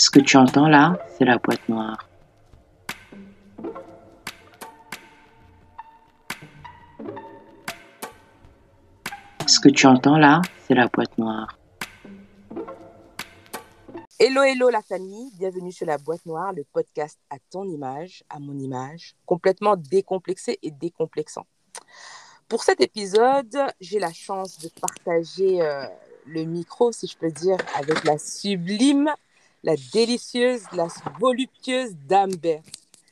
Ce que tu entends là, c'est la boîte noire. Ce que tu entends là, c'est la boîte noire. Hello, hello la famille, bienvenue sur la boîte noire, le podcast à ton image, à mon image, complètement décomplexé et décomplexant. Pour cet épisode, j'ai la chance de partager euh, le micro, si je peux dire, avec la sublime, la délicieuse, la voluptueuse Dame Berthe.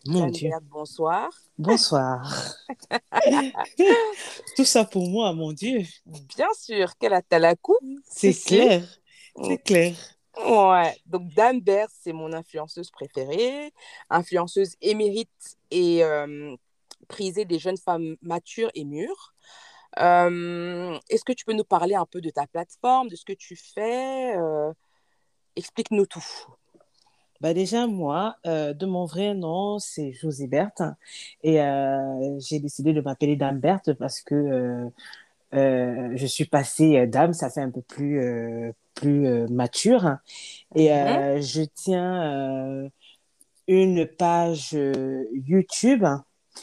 Mon Dame Dieu. Berthe, bonsoir. Bonsoir. Tout ça pour moi, mon Dieu. Bien sûr, quelle a t'as la coupe C'est clair. C'est clair. Ouais, donc Dame Berthe, c'est mon influenceuse préférée, influenceuse émérite et euh, prisée des jeunes femmes matures et mûres. Euh, Est-ce que tu peux nous parler un peu de ta plateforme, de ce que tu fais euh, Explique-nous tout. Bah déjà, moi, euh, de mon vrai nom, c'est Josie Berthe. Et euh, j'ai décidé de m'appeler Dame Berthe parce que euh, je suis passée dame, ça fait un peu plus, plus mature. Et je tiens une page YouTube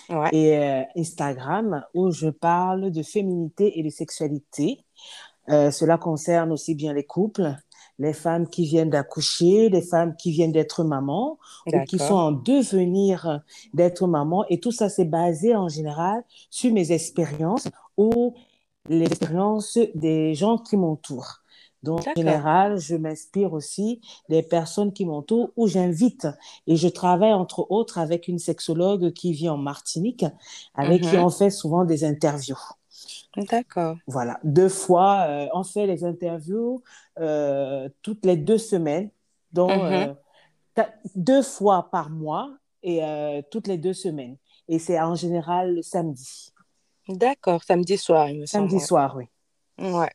Ouais. et Instagram où je parle de féminité et de sexualité. Cela concerne aussi bien les couples, les femmes qui viennent d'accoucher, les femmes qui viennent d'être mamans ou qui sont en devenir d'être maman. Et tout ça, c'est basé en général sur mes expériences ou les expériences des gens qui m'entourent. Donc, en général, je m'inspire aussi des personnes qui m'entourent ou j'invite. Et je travaille entre autres avec une sexologue qui vit en Martinique, avec qui Mhm. on fait souvent des interviews. D'accord. Voilà, deux fois, euh, on fait les interviews euh, toutes les deux semaines, donc Mhm. euh, deux fois par mois et toutes les deux semaines. Et c'est en général le samedi. D'accord. Samedi soir, il me semble. Samedi soir, oui. Ouais.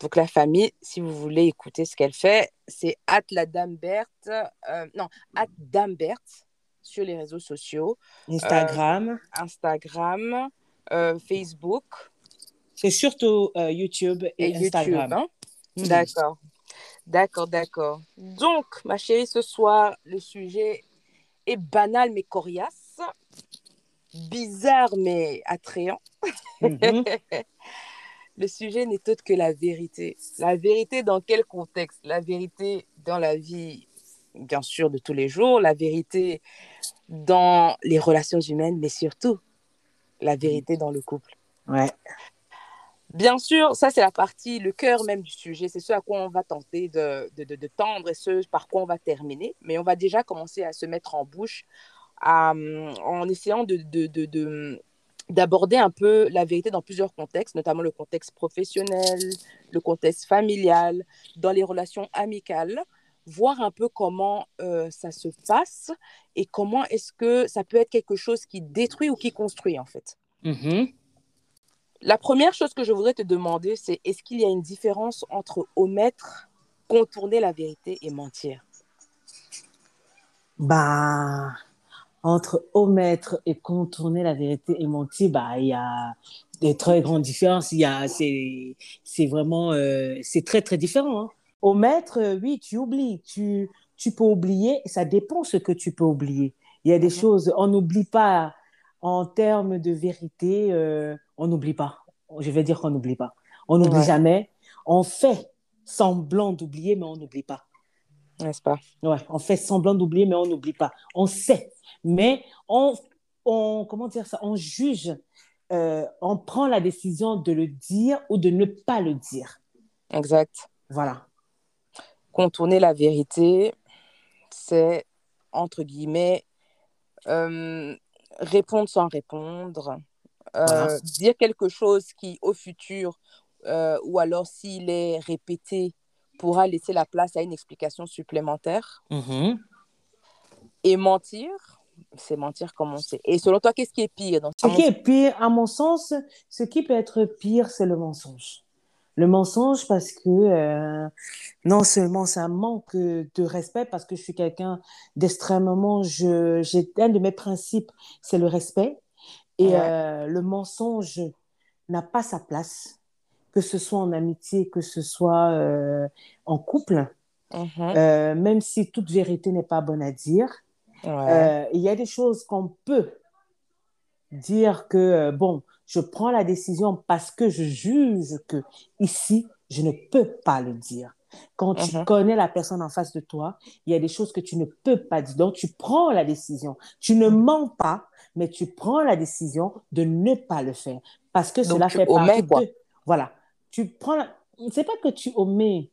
Donc la famille, si vous voulez écouter ce qu'elle fait, c'est at la Dame Berthe, euh, non, at Dame Berthe sur les réseaux sociaux, Instagram, Instagram, euh, Facebook c'est surtout euh, YouTube et, et Instagram. YouTube. hein. Mhm. D'accord, d'accord, d'accord. Donc, ma chérie, ce soir, le sujet est banal mais coriace, bizarre mais attrayant. Mhm. Le sujet n'est autre que la vérité. La vérité dans quel contexte? La vérité dans la vie, bien sûr, de tous les jours, la vérité dans les relations humaines, mais surtout la vérité dans le couple. Ouais. Bien sûr, ça c'est la partie, le cœur même du sujet, c'est ce à quoi on va tenter de, tendre et ce par quoi on va terminer. Mais on va déjà commencer à se mettre en bouche hum, en essayant de, de, de- de- d'aborder un peu la vérité dans plusieurs contextes, notamment le contexte professionnel, le contexte familial, dans les relations amicales, voir un peu comment euh, ça se passe et comment est-ce que ça peut être quelque chose qui détruit ou qui construit en fait. Mhm. La première chose que je voudrais te demander, c'est est-ce qu'il y a une différence entre omettre, contourner la vérité et mentir? Bah, entre omettre et contourner la vérité et mentir, bah, il y a des très grandes différences. Il y a, c'est, c'est vraiment, euh, c'est très, très différent. hein. Omettre, euh, oui, tu oublies. Tu, tu peux oublier. Ça dépend ce que tu peux oublier. Il y a des Mhm. choses, on n'oublie pas en termes de vérité, euh, on n'oublie pas. Je vais dire qu'on n'oublie pas. On n'oublie Ouais. jamais. On fait semblant d'oublier, mais on n'oublie pas. N'est-ce pas? Ouais, on fait semblant d'oublier, mais on n'oublie pas. On sait, mais on, on comment dire ça, on juge, euh, on prend la décision de le dire ou de ne pas le dire. Exact. Voilà. Contourner la vérité, c'est, entre guillemets, euh, répondre sans répondre, Voilà. dire quelque chose qui, au futur, euh, ou alors s'il est répété, pourra laisser la place à une explication supplémentaire. Mhm. Et mentir, c'est mentir comme on sait. Et selon toi, qu'est-ce qui est pire dans Ce qui est pire, à mon sens, ce qui peut être pire, c'est le mensonge. Le mensonge parce que euh, non seulement ça manque de respect, parce que je suis quelqu'un d'extrêmement, je, j'ai un de mes principes, c'est le respect. Et Ouais. euh, le mensonge n'a pas sa place, que ce soit en amitié, que ce soit euh, en couple. Mhm. même si toute vérité n'est pas bonne à dire, il y a des choses qu'on peut dire que, bon, je prends la décision parce que je juge que ici, je ne peux pas le dire. Quand tu mhm. connais la personne en face de toi, il y a des choses que tu ne peux pas dire. Donc, tu prends la décision. Tu ne mens pas, mais tu prends la décision de ne pas le faire parce que cela fait partie de... Voilà. Tu prends... La... C'est pas que tu omets.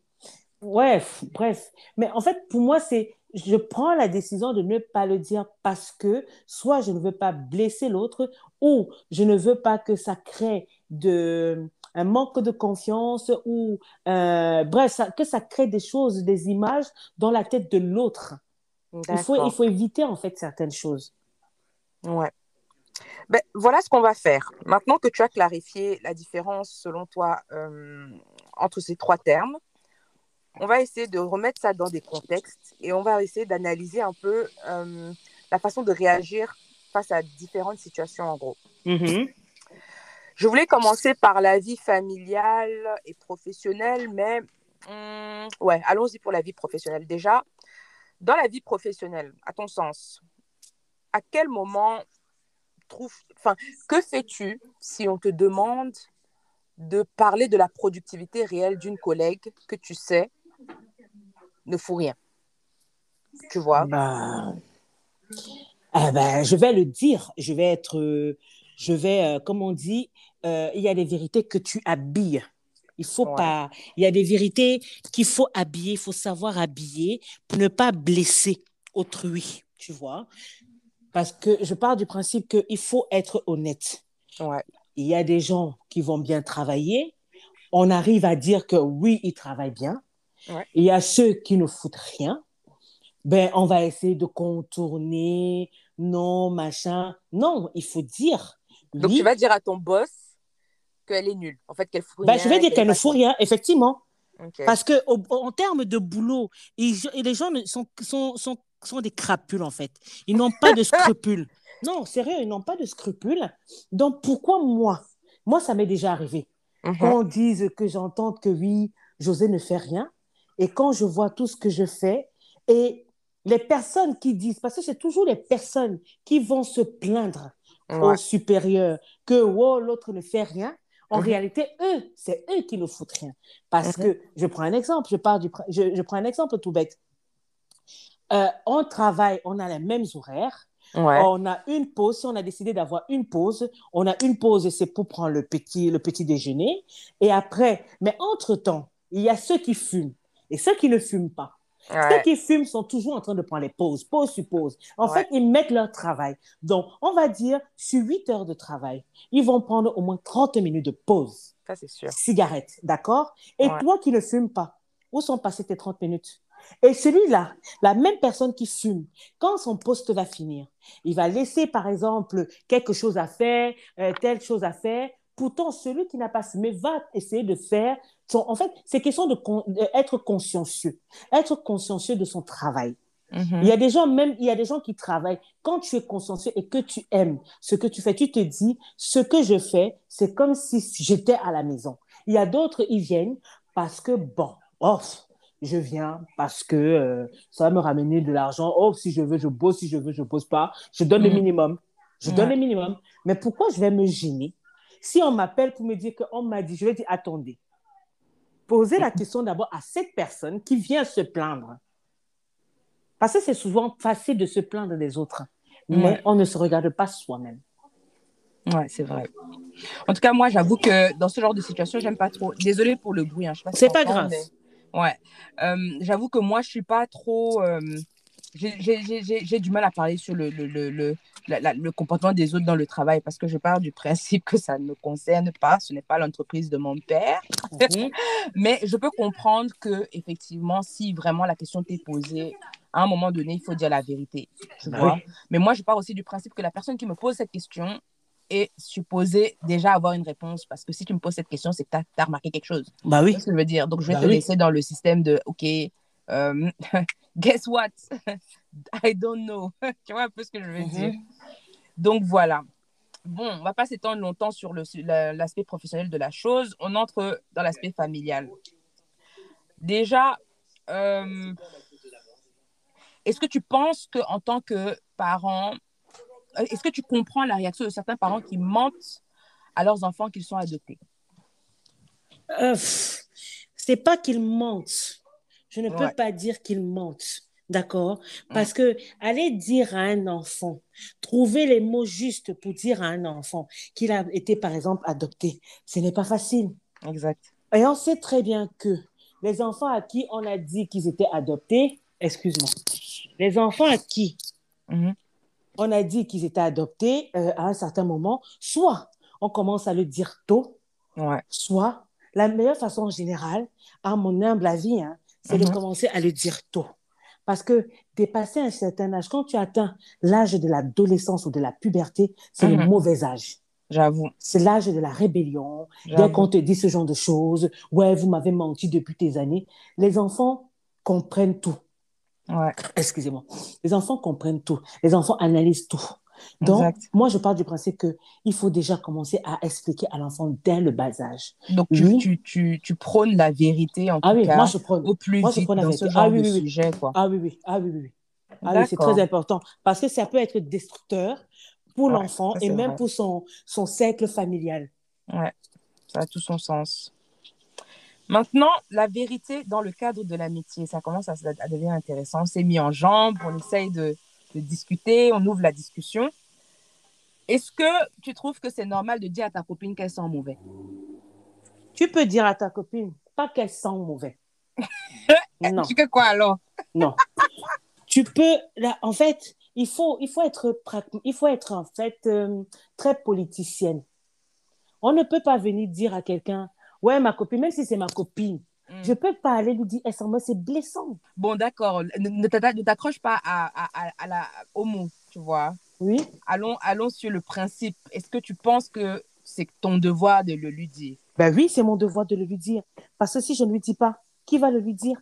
Ouais, bref. Mais en fait, pour moi, c'est je prends la décision de ne pas le dire parce que soit je ne veux pas blesser l'autre ou je ne veux pas que ça crée de, un manque de confiance ou, euh, bref, que ça crée des choses, des images dans la tête de l'autre. Il faut, il faut éviter en fait certaines choses. Ouais. Ben, voilà ce qu'on va faire. Maintenant que tu as clarifié la différence, selon toi, euh, entre ces trois termes, on va essayer de remettre ça dans des contextes et on va essayer d'analyser un peu euh, la façon de réagir face à différentes situations en gros. Mm-hmm. Je voulais commencer par la vie familiale et professionnelle, mais hum, ouais, allons-y pour la vie professionnelle. Déjà, dans la vie professionnelle, à ton sens, à quel moment trouve, enfin, que fais-tu si on te demande de parler de la productivité réelle d'une collègue que tu sais ne fout rien? Tu vois? Bah, ben, Je vais le dire. Je vais être, je vais, euh, comme on dit, euh, il y a des vérités que tu habilles. Il faut pas. Il y a des vérités qu'il faut habiller. Il faut savoir habiller pour ne pas blesser autrui. Tu vois Parce que je pars du principe qu'il faut être honnête. Il y a des gens qui vont bien travailler. On arrive à dire que oui, ils travaillent bien. Il y a ceux qui ne foutent rien. Ben, on va essayer de contourner, non, machin. Non, il faut dire. Donc, tu vas dire à ton boss qu'elle est nulle, en fait, qu'elle fout ben, Je vais dire qu'elle ne fout rien, effectivement. Parce que en termes de boulot, ils, les gens sont, sont, sont, sont des crapules, en fait. Ils n'ont pas de scrupules. non, sérieux, ils n'ont pas de scrupules. Donc, pourquoi moi? Moi, ça m'est déjà arrivé. Mhm. Quand on dise que j'entends que oui, José ne fait rien, et quand je vois tout ce que je fais, et les personnes qui disent, parce que c'est toujours les personnes qui vont se plaindre au supérieur que oh, l'autre ne fait rien, en mhm. réalité, eux, c'est eux qui ne foutent rien. Parce mhm. que, je prends un exemple, je, pars du, je, je prends un exemple tout bête. Euh, on travaille, on a les mêmes horaires, On a une pause. Si on a décidé d'avoir une pause, on a une pause, c'est pour prendre le petit, le petit déjeuner. Et après, mais entre-temps, il y a ceux qui fument et ceux qui ne fument pas. Ceux qui fument sont toujours en train de prendre les pauses, pause sur pause. En fait, ils mettent leur travail. Donc, on va dire, sur 8 heures de travail, ils vont prendre au moins 30 minutes de pause. Ça, c'est sûr. Cigarette, d'accord? Et toi qui ne fumes pas, où sont passées tes 30 minutes? Et celui-là, la même personne qui fume, quand son poste va finir, il va laisser, par exemple, quelque chose à faire, euh, telle chose à faire. Pourtant, celui qui n'a pas fumé va essayer de faire en fait, c'est question d'être consciencieux, être consciencieux de son travail. Mhm. Il y a des gens, même, il y a des gens qui travaillent. Quand tu es consciencieux et que tu aimes ce que tu fais, tu te dis, ce que je fais, c'est comme si j'étais à la maison. Il y a d'autres, ils viennent parce que, bon, oh, je viens parce que euh, ça va me ramener de l'argent. Oh, si je veux, je bosse. Si je veux, je bosse pas. Je donne le mhm. minimum. Je donne le minimum. Mais pourquoi je vais me gêner? Si on m'appelle pour me dire qu'on m'a dit, je vais dire, attendez, poser la question d'abord à cette personne qui vient se plaindre. Parce que c'est souvent facile de se plaindre des autres, mais on ne se regarde pas soi-même. Ouais, c'est vrai. En tout cas, moi, j'avoue que dans ce genre de situation, j'aime pas trop. Désolée pour le bruit, hein, c'est pas grave. Ouais. Euh, j'avoue que moi, je suis pas trop. Euh, j'ai du mal à parler sur le, le, le, le, comportement des autres dans le travail parce que je pars du principe que ça ne me concerne pas, ce n'est pas l'entreprise de mon père. Mhm. Mais je peux comprendre que, effectivement, si vraiment la question t'est posée, à un moment donné, il faut dire la vérité. Tu bah vois? Mais moi, je pars aussi du principe que la personne qui me pose cette question est supposée déjà avoir une réponse parce que si tu me poses cette question, c'est que tu as, remarqué quelque chose. Bah oui. ce que je veux dire? Donc, je vais bah te laisser dans le système de OK, euh, guess what? I don't know. tu vois un peu ce que je veux mhm. dire? Donc voilà. Bon, on va pas s'étendre longtemps sur l'aspect professionnel de la chose. On entre dans l'aspect familial. Déjà, euh, est-ce que tu penses que en tant que parent, est-ce que tu comprends la réaction de certains parents qui mentent à leurs enfants qu'ils sont adoptés? Euh, c'est pas qu'ils mentent. Je ne peux pas dire qu'ils mentent. D'accord? Parce que aller dire à un enfant, trouver les mots justes pour dire à un enfant qu'il a été, par exemple, adopté, ce n'est pas facile. Exact. Et on sait très bien que les enfants à qui on a dit qu'ils étaient adoptés, excuse-moi, les enfants à qui Mhm. On a dit qu'ils étaient adoptés euh, à un certain moment, soit on commence à le dire tôt, Ouais. soit la meilleure façon en général, à mon humble avis, hein, c'est de Mhm. commencer à le dire tôt. Parce que dépasser un certain âge, quand tu atteins l'âge de l'adolescence ou de la puberté, c'est le Mhm. mauvais âge. J'avoue. C'est l'âge de la rébellion. Dès qu'on te dit ce genre de choses, ouais, vous m'avez menti depuis des années, les enfants comprennent tout. Ouais. Excusez-moi. Les enfants comprennent tout. Les enfants analysent tout. Donc, Exact. moi, je pars du principe qu'il faut déjà commencer à expliquer à l'enfant dès le bas âge. Donc, tu, Oui. tu, tu, tu prônes la vérité, en Ah tout oui, cas, moi, je prends. au plus moi, je vite prends la dans vérité. ce genre Ah oui, de sujet, quoi. Ah oui, oui. Ah oui, oui, oui. Ah c'est très important. Parce que ça peut être destructeur pour Ouais, l'enfant et même vrai. pour son, son cercle familial. Ouais, ça a tout son sens. Maintenant, la vérité dans le cadre de l'amitié, ça commence à, à devenir intéressant. On s'est mis en jambe, on essaye de, de discuter, on ouvre la discussion. Est-ce que tu trouves que c'est normal de dire à ta copine qu'elle sent mauvais? Tu peux dire à ta copine, pas qu'elle sent mauvais. non, Tu fais quoi alors? Non. tu peux, là, en fait, il faut, il faut être, il faut être en fait euh, très politicienne. On ne peut pas venir dire à quelqu'un, ouais, ma copine, même si c'est ma copine, Mm. je peux pas aller lui dire, elle c'est blessant. Bon, d'accord, ne, t'accroche pas à, à, à, à la, au mot, tu vois. Oui. Allons, allons sur le principe. Est-ce que tu penses que c'est ton devoir de le lui dire? Ben oui, c'est mon devoir de le lui dire. Parce que si je ne lui dis pas, qui va le lui dire?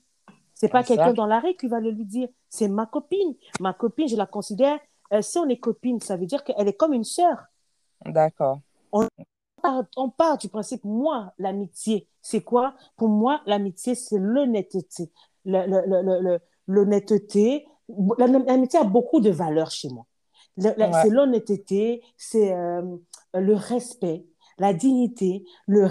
C'est pas quelqu'un dans la rue qui va le lui dire. C'est ma copine. Ma copine, je la considère. euh, si on est copine, ça veut dire qu'elle est comme une sœur. D'accord. On part, on part du principe, moi, l'amitié, c'est quoi? Pour moi, l'amitié, c'est l'honnêteté. L'honnêteté. La- L'amitié a beaucoup de valeurs chez moi. Ouais. C'est l'honnêteté, c'est euh, le respect, la dignité, le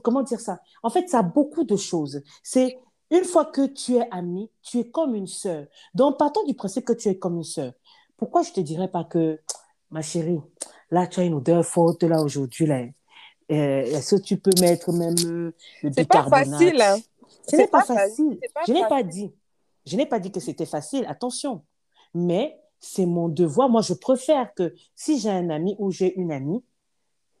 comment dire ça? En fait, ça a beaucoup de choses. C'est une fois que tu es ami, tu es comme une sœur. Donc, partons du principe que tu es comme une sœur. Pourquoi je te dirais pas que, ma chérie, là, tu as une odeur forte là aujourd'hui là. Euh, Est-ce que tu peux mettre même euh, le C'est pas bicarbonate? facile, hein. Ce n'est pas, pas facile. pas je n'ai pas dit. Je n'ai pas dit que c'était facile. Attention. Mais c'est mon devoir. Moi, je préfère que si j'ai un ami ou j'ai une amie,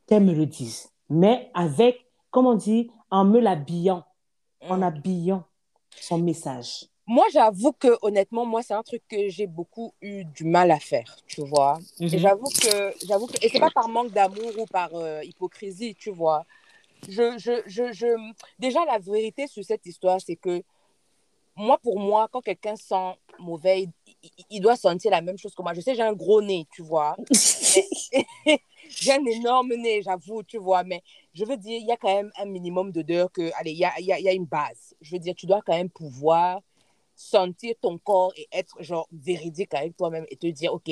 qu'elle me le dise. Mais avec, comment on dit, en me l'habillant, en Mm. habillant son message. Moi, j'avoue que honnêtement, moi, c'est un truc que j'ai beaucoup eu du mal à faire, tu vois. Mhm. Et j'avoue que, j'avoue que, et c'est pas par manque d'amour ou par euh, hypocrisie, tu vois. Je, je, je, je, déjà, la vérité sur cette histoire, c'est que moi, pour moi, quand quelqu'un sent mauvais, il, il- il doit sentir la même chose que moi. Je sais, j'ai un gros nez, tu vois. J'ai un énorme nez, j'avoue, tu vois, mais je veux dire, il y a quand même un minimum d'odeur que, allez, il y a, y, a, il y a une base. Je veux dire, tu dois quand même pouvoir sentir ton corps et être, genre, véridique avec toi-même et te dire, OK,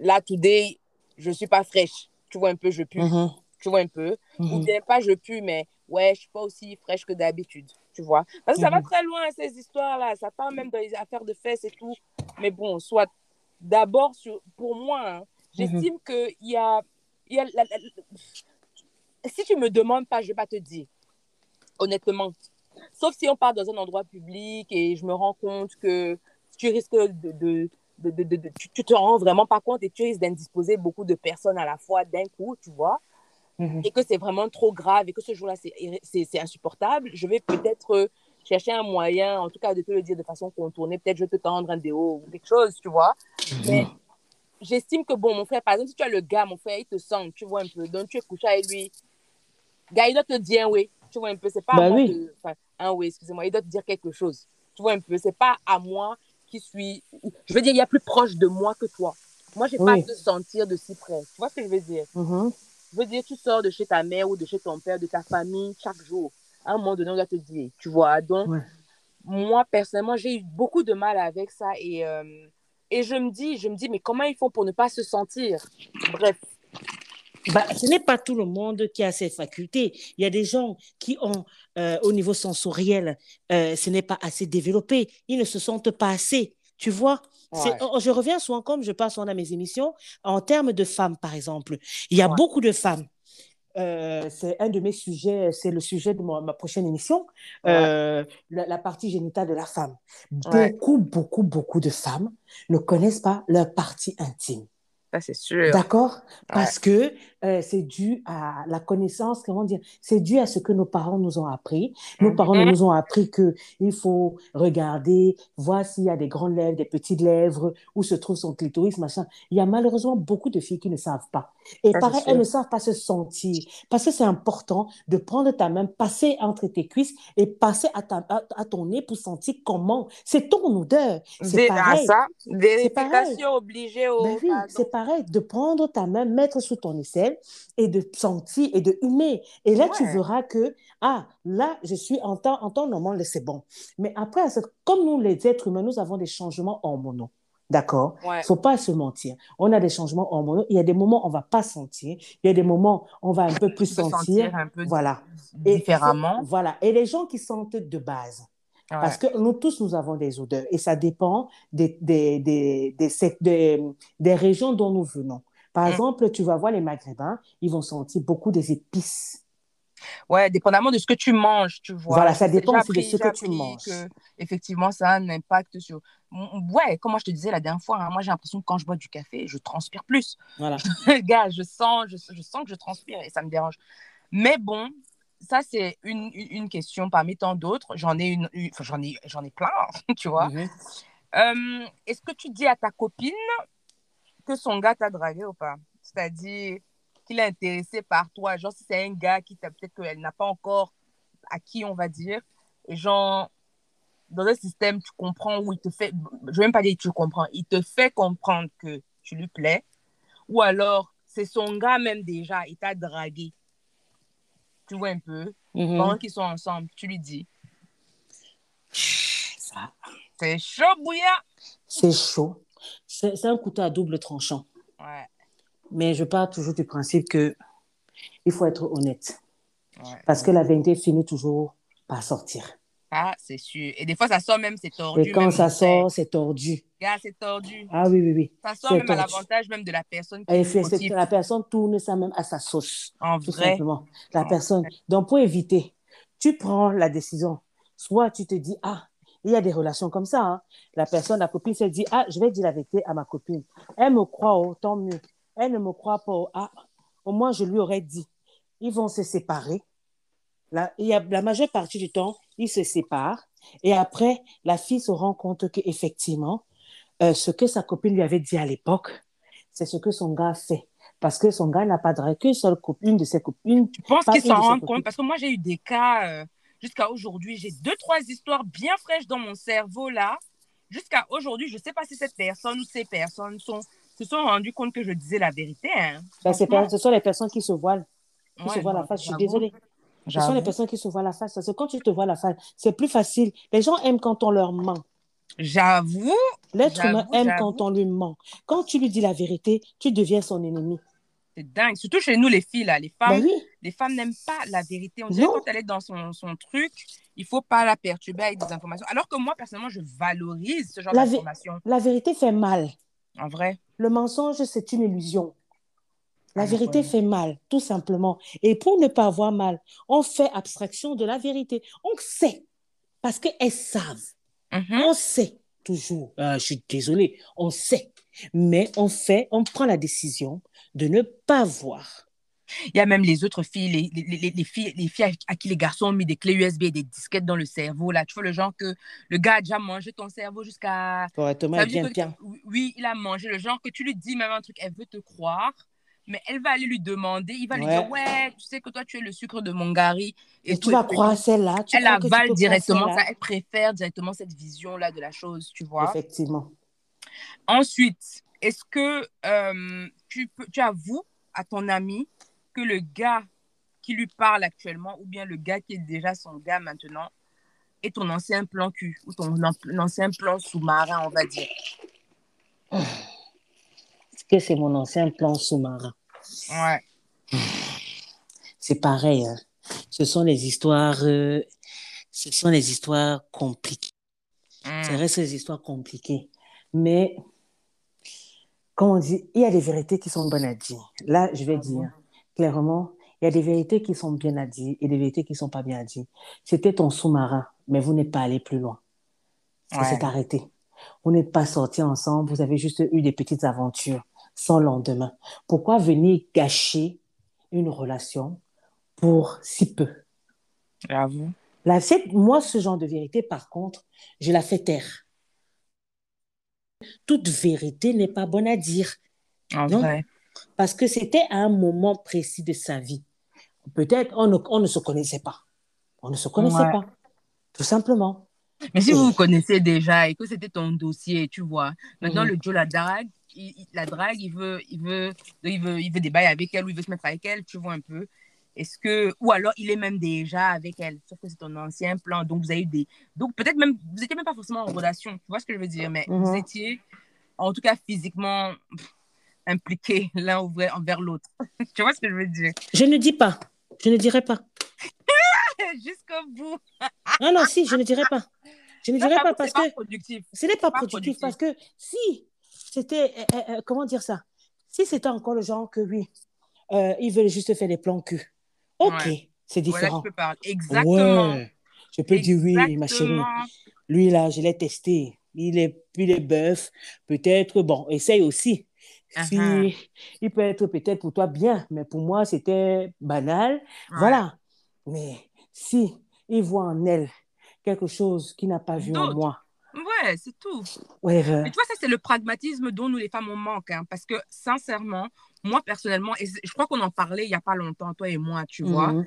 là, today, je suis pas fraîche. Tu vois un peu, je pue. Mhm, Tu vois un peu. Ou mhm. bien pas, je pue, mais ouais, je suis pas aussi fraîche que d'habitude. Tu vois. Parce que ça va Mhm. très loin, ces histoires-là. Ça part même dans les affaires de fesses et tout. Mais bon, soit d'abord, sur, pour moi, hein, j'estime qu'il y a. Il y a la- la- la- si tu me demandes pas, je vais pas te dire. Honnêtement. Sauf si on part dans un endroit public et je me rends compte que tu risques de. de- de- de- tu, tu te rends vraiment pas compte et tu risques d'indisposer beaucoup de personnes à la fois d'un coup, tu vois Mhm. et que c'est vraiment trop grave et que ce jour-là, c'est irré- c'est c'est insupportable, je vais peut-être euh, chercher un moyen, en tout cas de te le dire de façon contournée. Peut-être je vais te tendre un déo ou quelque chose, tu vois. Mais j'estime que, bon, mon frère, par exemple, si tu as le gars, mon frère, il te sent, tu vois un peu. Donc, tu es couché avec lui. Gars, il doit te dire oui. Tu vois un peu. C'est pas Bah à moi oui. de- enfin, un oui, excusez-moi. Il doit te dire quelque chose. Tu vois un peu. C'est pas à moi qui suis. Je veux dire, il y a plus proche de moi que toi. Moi, j'ai pas Oui. à te sentir de si près. Tu vois ce que je veux dire? Mhm. Je veux dire, tu sors de chez ta mère ou de chez ton père, de ta famille, chaque jour. À un moment donné, on doit te dire, tu vois? Donc, Ouais. moi, personnellement, j'ai eu beaucoup de mal avec ça et, euh, et je me dis, je me dis, mais comment ils font pour ne pas se sentir? Bref. Bah, ce n'est pas tout le monde qui a ces facultés. Il y a des gens qui ont, euh, au niveau sensoriel, euh, ce n'est pas assez développé. Ils ne se sentent pas assez. Tu vois Ouais. oh, Je reviens souvent, comme je passe souvent à mes émissions, en termes de femmes, par exemple. Il y a Ouais. beaucoup de femmes. Euh, c'est un de mes sujets, c'est le sujet de ma, ma prochaine émission, la, la partie génitale de la femme. Beaucoup, beaucoup, beaucoup de femmes ne connaissent pas leur partie intime. Ça, c'est sûr. D'accord? Parce que euh, c'est dû à la connaissance, comment dire, c'est dû à ce que nos parents nous ont appris. Nos Mhm. parents nous ont appris que il faut regarder, voir s'il y a des grandes lèvres, des petites lèvres, où se trouve son clitoris, machin. Il y a malheureusement beaucoup de filles qui ne savent pas. Et Ça, pareil, elles ne savent pas se sentir. Parce que c'est important de prendre ta main, passer entre tes cuisses et passer à, ta, à, à ton nez pour sentir comment. C'est ton odeur. C'est ah, pareil. ça, vérification obligée au. Ben oui, c'est pareil, de prendre ta main, mettre sous ton aisselle et de sentir et de humer. Et là, tu verras que, ah, là, je suis en temps, en temps normal, c'est bon. Mais après, comme nous, les êtres humains, nous avons des changements hormonaux. D'accord? Ouais. Il faut pas se mentir. On a des changements hormonaux. Il y a des moments où on va pas sentir. Il y a des moments où on va un peu plus sentir. sentir un peu Voilà. Et différemment. c'est- Voilà. Et les gens qui sentent de base. Ouais. Parce que nous tous, nous avons des odeurs et ça dépend des, des, des, des, régions dont nous venons. Par Mm. exemple, tu vas voir les Maghrébins, ils vont sentir beaucoup des épices. Ouais, dépendamment de ce que tu manges, tu vois. Voilà, ça dépend aussi de ce que tu manges. que, effectivement, ça a un impact sur. Ouais, comme moi je te disais la dernière fois, hein, moi j'ai l'impression que quand je bois du café, je transpire plus. Voilà. Gars, je sens, je, je sens que je transpire et ça me dérange. Mais bon, ça c'est une, une, question parmi tant d'autres. J'en ai une, une- j'en ai, j'en ai plein, tu vois. Mhm. Euh, Est-ce que tu dis à ta copine que son gars t'a dragué ou pas? C'est-à-dire qu'il est intéressé par toi. Genre, si c'est un gars qui t'a peut-être qu'elle n'a pas encore acquis, on va dire, et genre, dans un système, tu comprends où il te fait, je vais même pas dire tu comprends, il te fait comprendre que tu lui plais, ou alors c'est son gars même déjà, il t'a dragué. Tu vois un peu, Mhm. pendant qu'ils sont ensemble, tu lui dis, Ça, c'est chaud bouillant. C'est chaud. C'est c'est un couteau à double tranchant. Ouais, Mais je pars toujours du principe que il faut être honnête. ouais. Parce que la vérité finit toujours par sortir. Ah, c'est sûr. Et des fois, ça sort même, c'est tordu. Et quand même, ça sort, c'est tordu. Gars, c'est tordu. Ah oui, oui, oui. Ça sort même à tordu. l'avantage même de la personne qui fautive. la personne tourne ça même à sa sauce. En tout vrai. simplement. La En personne. Donc, pour éviter, tu prends la décision. Soit tu te dis, ah, il y a des relations comme ça. hein. La personne, la copine se dit, ah, je vais dire la vérité à ma copine. Elle me croit, oh, tant mieux. Elle ne me croit pas, oh, ah, au moins je lui aurais dit. Ils vont se séparer. La, il y a, la majeure partie du temps, ils se séparent. Et après, la fille se rend compte qu'effectivement, euh, ce que sa copine lui avait dit à l'époque, c'est ce que son gars fait. Parce que son gars n'a pas dragué qu'une seule copine, de ses copines. Je pense Pas qu'ils une s'en copines. compte? parce que moi, j'ai eu des cas euh, jusqu'à aujourd'hui. J'ai deux, trois histoires bien fraîches dans mon cerveau là. Jusqu'à aujourd'hui, je ne sais pas si cette personne ou ces personnes sont, se sont rendues compte que je disais la vérité. Hein. Ben, ce sont les personnes qui se voilent, qui ouais, se voilent la bon, face. Je suis désolée. Ce sont les personnes qui se voilent la face. Que quand tu te vois la face, c'est plus facile. Les gens aiment quand on leur ment. J'avoue, L'être humain aime quand on lui ment. Quand tu lui dis la vérité, tu deviens son ennemi. c'est dingue. Surtout chez nous, les filles, là. Les femmes, Ben oui, les femmes n'aiment pas la vérité. On dirait Non. quand elle est dans son, son truc, il faut pas la perturber avec des informations. Alors que moi, personnellement, je valorise ce genre d'informations. la vérité fait mal. En vrai. Le mensonge, c'est une illusion. La Ah, vérité fait mal, tout simplement. Et pour ne pas avoir mal, on fait abstraction de la vérité. On sait, parce qu'elles savent. Mhm. On sait toujours. Euh, je suis désolée, on sait. Mais on fait, on prend la décision de ne pas voir. Il y a même les autres filles, les, les, les, les filles, les filles à qui les garçons ont mis des clés USB et des disquettes dans le cerveau. Là. Tu vois le genre que le gars a déjà mangé ton cerveau jusqu'à... Correctement, bien. Oui, il a mangé. Le genre que tu lui dis même un truc, elle veut te croire. Mais elle va aller lui demander, il va lui dire, ouais, tu sais que toi, tu es le sucre de mon gari. Et, Et tu vas croire celle-là. tu Elle avale directement ça. Elle préfère directement cette vision-là de la chose, tu vois. Effectivement. Ensuite, est-ce que euh, tu, peux, tu avoues à ton ami que le gars qui lui parle actuellement, ou bien le gars qui est déjà son gars maintenant, et ton ancien plan cul ou ton ancien plan sous-marin, on va dire? que c'est mon ancien plan sous-marin Ouais. C'est pareil. Hein. Ce sont les histoires, euh, ce sont les histoires compliquées. Ça reste des histoires compliquées. Mais, comme on dit, il y a des vérités qui sont bonnes à dire. Là, je vais dire clairement, il y a des vérités qui sont bien à dire et des vérités qui ne sont pas bien à dire. C'était ton sous-marin, mais vous n'êtes pas allé plus loin. Ça Ouais. s'est arrêté. Vous n'êtes pas sortis ensemble, vous avez juste eu des petites aventures sans lendemain. Pourquoi venir gâcher une relation pour si peu? Moi, ce genre de vérité, par contre, je la fais taire. Toute vérité n'est pas bonne à dire En Non. vrai. parce que c'était à un moment précis de sa vie. Peut-être on ne, on ne se connaissait pas. On ne se connaissait Ouais. pas. Tout simplement. Mais si vous vous connaissez déjà et que c'était ton dossier, tu vois, maintenant Mhm. le Joe la drague, il, il- la drague, il veut, il veut, il veut, il veut des bails avec elle ou il veut se mettre avec elle, tu vois un peu. Est-ce que, ou alors il est même déjà avec elle, sauf que c'est ton ancien plan, donc vous avez eu des, donc peut-être même, vous étiez même pas forcément en relation, tu vois ce que je veux dire, mais vous Mhm. étiez, en tout cas physiquement pff, impliqués l'un envers l'autre. tu vois ce que je veux dire? Je ne dis pas. Je ne dirai pas. Jusqu'au bout. Non, non, si, je ne dirai pas. Je ne Ça, dirai j'avoue, pas parce que pas productif. ce n'est pas pas productif. productif. Parce que si c'était, euh, euh, euh, comment dire ça? Si c'était encore le genre que oui, euh, ils veulent juste faire des plans cul. Ok, Ouais. c'est Voilà, différent. je peux parler. Exactement. Ouais. Je peux dire oui, ma chérie. Lui, là, je l'ai testé. Il est, il est bœuf. Peut-être, bon, essaye aussi. Si, Uh-huh. il peut être peut-être pour toi bien, mais pour moi, c'était banal. Ouais. Voilà. Mais si il voit en elle quelque chose qu'il n'a pas vu en moi, Ouais, c'est tout. ouais, Mais tu vois, ça, c'est le pragmatisme dont nous, les femmes, on manque. hein, parce que, sincèrement, moi, personnellement, et je crois qu'on en parlait il n'y a pas longtemps, toi et moi, tu vois, Mhm.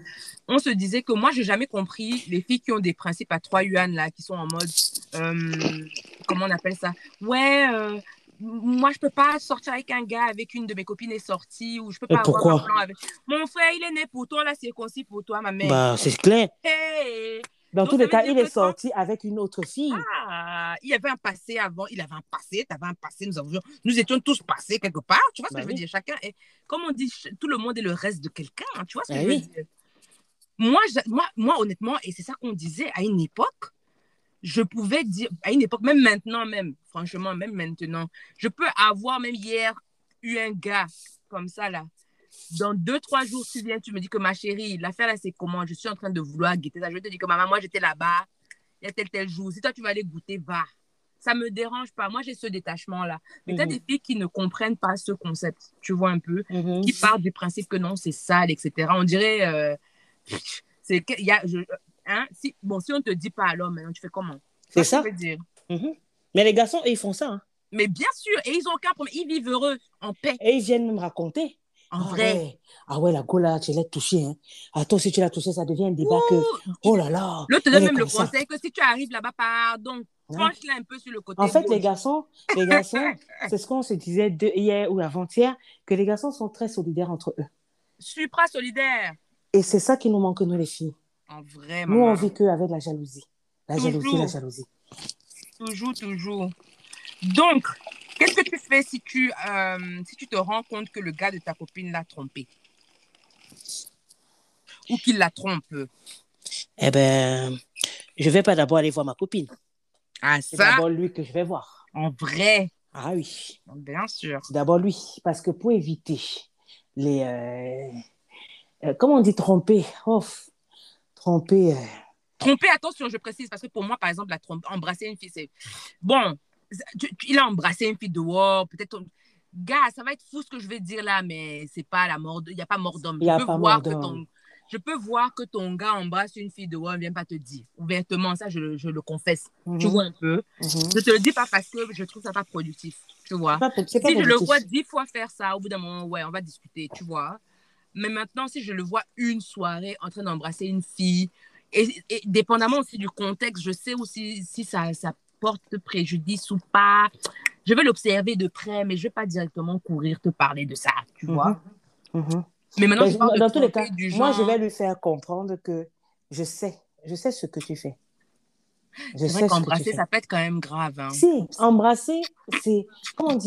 on se disait que moi, j'ai jamais compris les filles qui ont des principes à trois yuan, là, qui sont en mode, euh, comment on appelle ça? Ouais, euh, moi, je peux pas sortir avec un gars avec une de mes copines est sortie, ou je peux pas avoir pourquoi? un plan avec. Mon frère, il est né pour toi, là, c'est concis pour toi, ma mère. Bah, c'est clair. Hey! Dans Donc, tous les cas, il que est sorti avec une autre fille. Ah, il y avait un passé avant, il avait un passé, tu avais un passé, nous, avions, nous étions tous passés quelque part, tu vois ce Bah que je veux dire? Chacun est, comme on dit, tout le monde est le reste de quelqu'un, hein, tu vois ce que Bah je veux dire? Moi, moi, moi, honnêtement, et c'est ça qu'on disait à une époque, je pouvais dire, à une époque, même maintenant, même, franchement, même maintenant, je peux avoir, même hier, eu un gars comme ça, là. Dans deux, trois jours, tu viens, tu me dis que ma chérie, l'affaire là, c'est comment? Je suis en train de vouloir guetter ça. Je te dis que maman, moi, j'étais là-bas, il y a tel, tel jour. Si toi, tu vas aller goûter, va. Ça me dérange pas. Moi, j'ai ce détachement-là. Mais tu as Mhm. des filles qui ne comprennent pas ce concept, tu vois un peu, Mhm. qui partent du principe que non, c'est sale, etc. On dirait, euh, il y a, je- hein, si, bon, si on te dit pas alors, maintenant, tu fais comment? C'est ça. dire? Mhm. Mais les garçons, ils font ça. hein. Mais bien sûr, et ils ont aucun problème. Ils vivent heureux, en paix, Et ils viennent me raconter. en ah vrai. Ouais. Ah ouais, la go là, tu l'as touchée. Hein. Attends, si tu l'as touchée, ça devient un débat que. Oh là là. L'autre te donne même le ça. conseil que si tu arrives là-bas, pardon, penche-la un peu sur le côté. En fait, gauche. les garçons, les garçons, c'est ce qu'on se disait de, hier ou avant-hier, que les garçons sont très solidaires entre eux. Supra-solidaire. Et c'est ça qui nous manque, nous, les filles. En vrai, Nous, on vit qu'avec la jalousie. La jalousie, la jalousie. Toujours, toujours. Donc, qu'est-ce que tu fais si tu, euh, si tu te rends compte que le gars de ta copine l'a trompé? Ou qu'il la trompe? Eh ben, je vais pas d'abord aller voir ma copine. Ah, C'est d'abord lui que je vais voir. en vrai, Ah oui. bien sûr. C'est d'abord lui. Parce que pour éviter les. euh, euh, comment on dit tromper? Oh, Tromper. euh, Tromper, attention, je précise, parce que pour moi, par exemple, la trompe, embrasser une fille, c'est. Bon, tu- tu- il a embrassé une fille dehors, peut-être. ton- Gars, ça va être fou ce que je vais dire là, mais c'est pas la mort. Il n'y a pas mort d'homme. Je peux pas voir que ton- Je peux voir que ton gars embrasse une fille dehors, il ne vient pas te dire. Ouvertement, ça, je, le- je le confesse. Tu mhm, vois un peu. mhm. Je te le dis pas parce que je trouve ça pas productif. Tu vois. Pas, Si je le vois dix fois faire ça, au bout d'un moment, ouais, on va discuter, tu vois. Mais maintenant, si je le vois une soirée en train d'embrasser une fille, et, et dépendamment aussi du contexte, je sais aussi si ça, ça porte préjudice ou pas. Je vais l'observer de près, mais je vais pas directement courir te parler de ça, tu Mhm, vois. mhm. Mais maintenant, Mais je parle de dans tous les cas, du moi, je genre- vais lui faire comprendre que je sais, je sais ce que tu fais. Je sais qu'embrasser, ça peut être quand même grave. hein. Si, embrasser, c'est, comment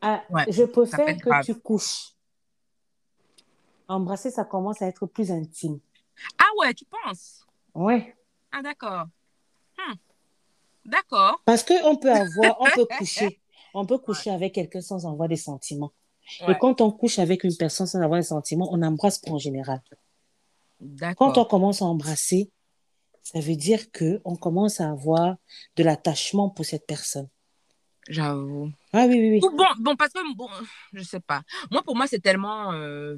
ah, Ouais, je préfère que grave. tu couches. Embrasser, ça commence à être plus intime. Ah ouais, tu penses? Ouais. Ah d'accord. Hmm. D'accord. Parce qu'on peut avoir, on peut coucher. On peut coucher avec quelqu'un sans avoir des sentiments. Et quand on couche avec une personne sans avoir des sentiments, on n'embrasse pas en général. Quand on d'accord. commence à embrasser, ça veut dire que on commence à avoir de l'attachement pour cette personne. J'avoue. Ah oui, oui, oui. Bon, bon, parce que, bon, je sais pas. Moi, pour moi, c'est tellement euh,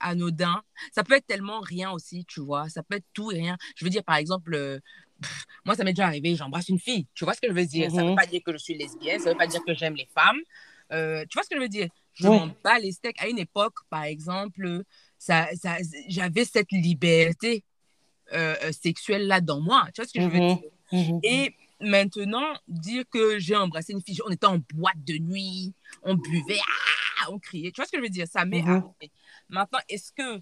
anodin. Ça peut être tellement rien aussi, tu vois. Ça peut être tout et rien. Je veux dire, par exemple, euh, pff, moi, ça m'est déjà arrivé, j'embrasse une fille. Tu vois ce que je veux dire? Ça veut Mhm. pas dire que je suis lesbienne, ça veut pas dire que j'aime les femmes. Euh, tu vois ce que je veux dire? Je Oui. m'en bats les steaks. À une époque, par exemple, ça, ça, j'avais cette liberté euh, euh, sexuelle là dans moi. Tu vois ce que je veux Mhm. dire? Mhm. Et maintenant, dire que j'ai embrassé une fille, on était en boîte de nuit, on buvait, ah, on criait. Tu vois ce que je veux dire? Ça m'est arrivé. Maintenant, est-ce que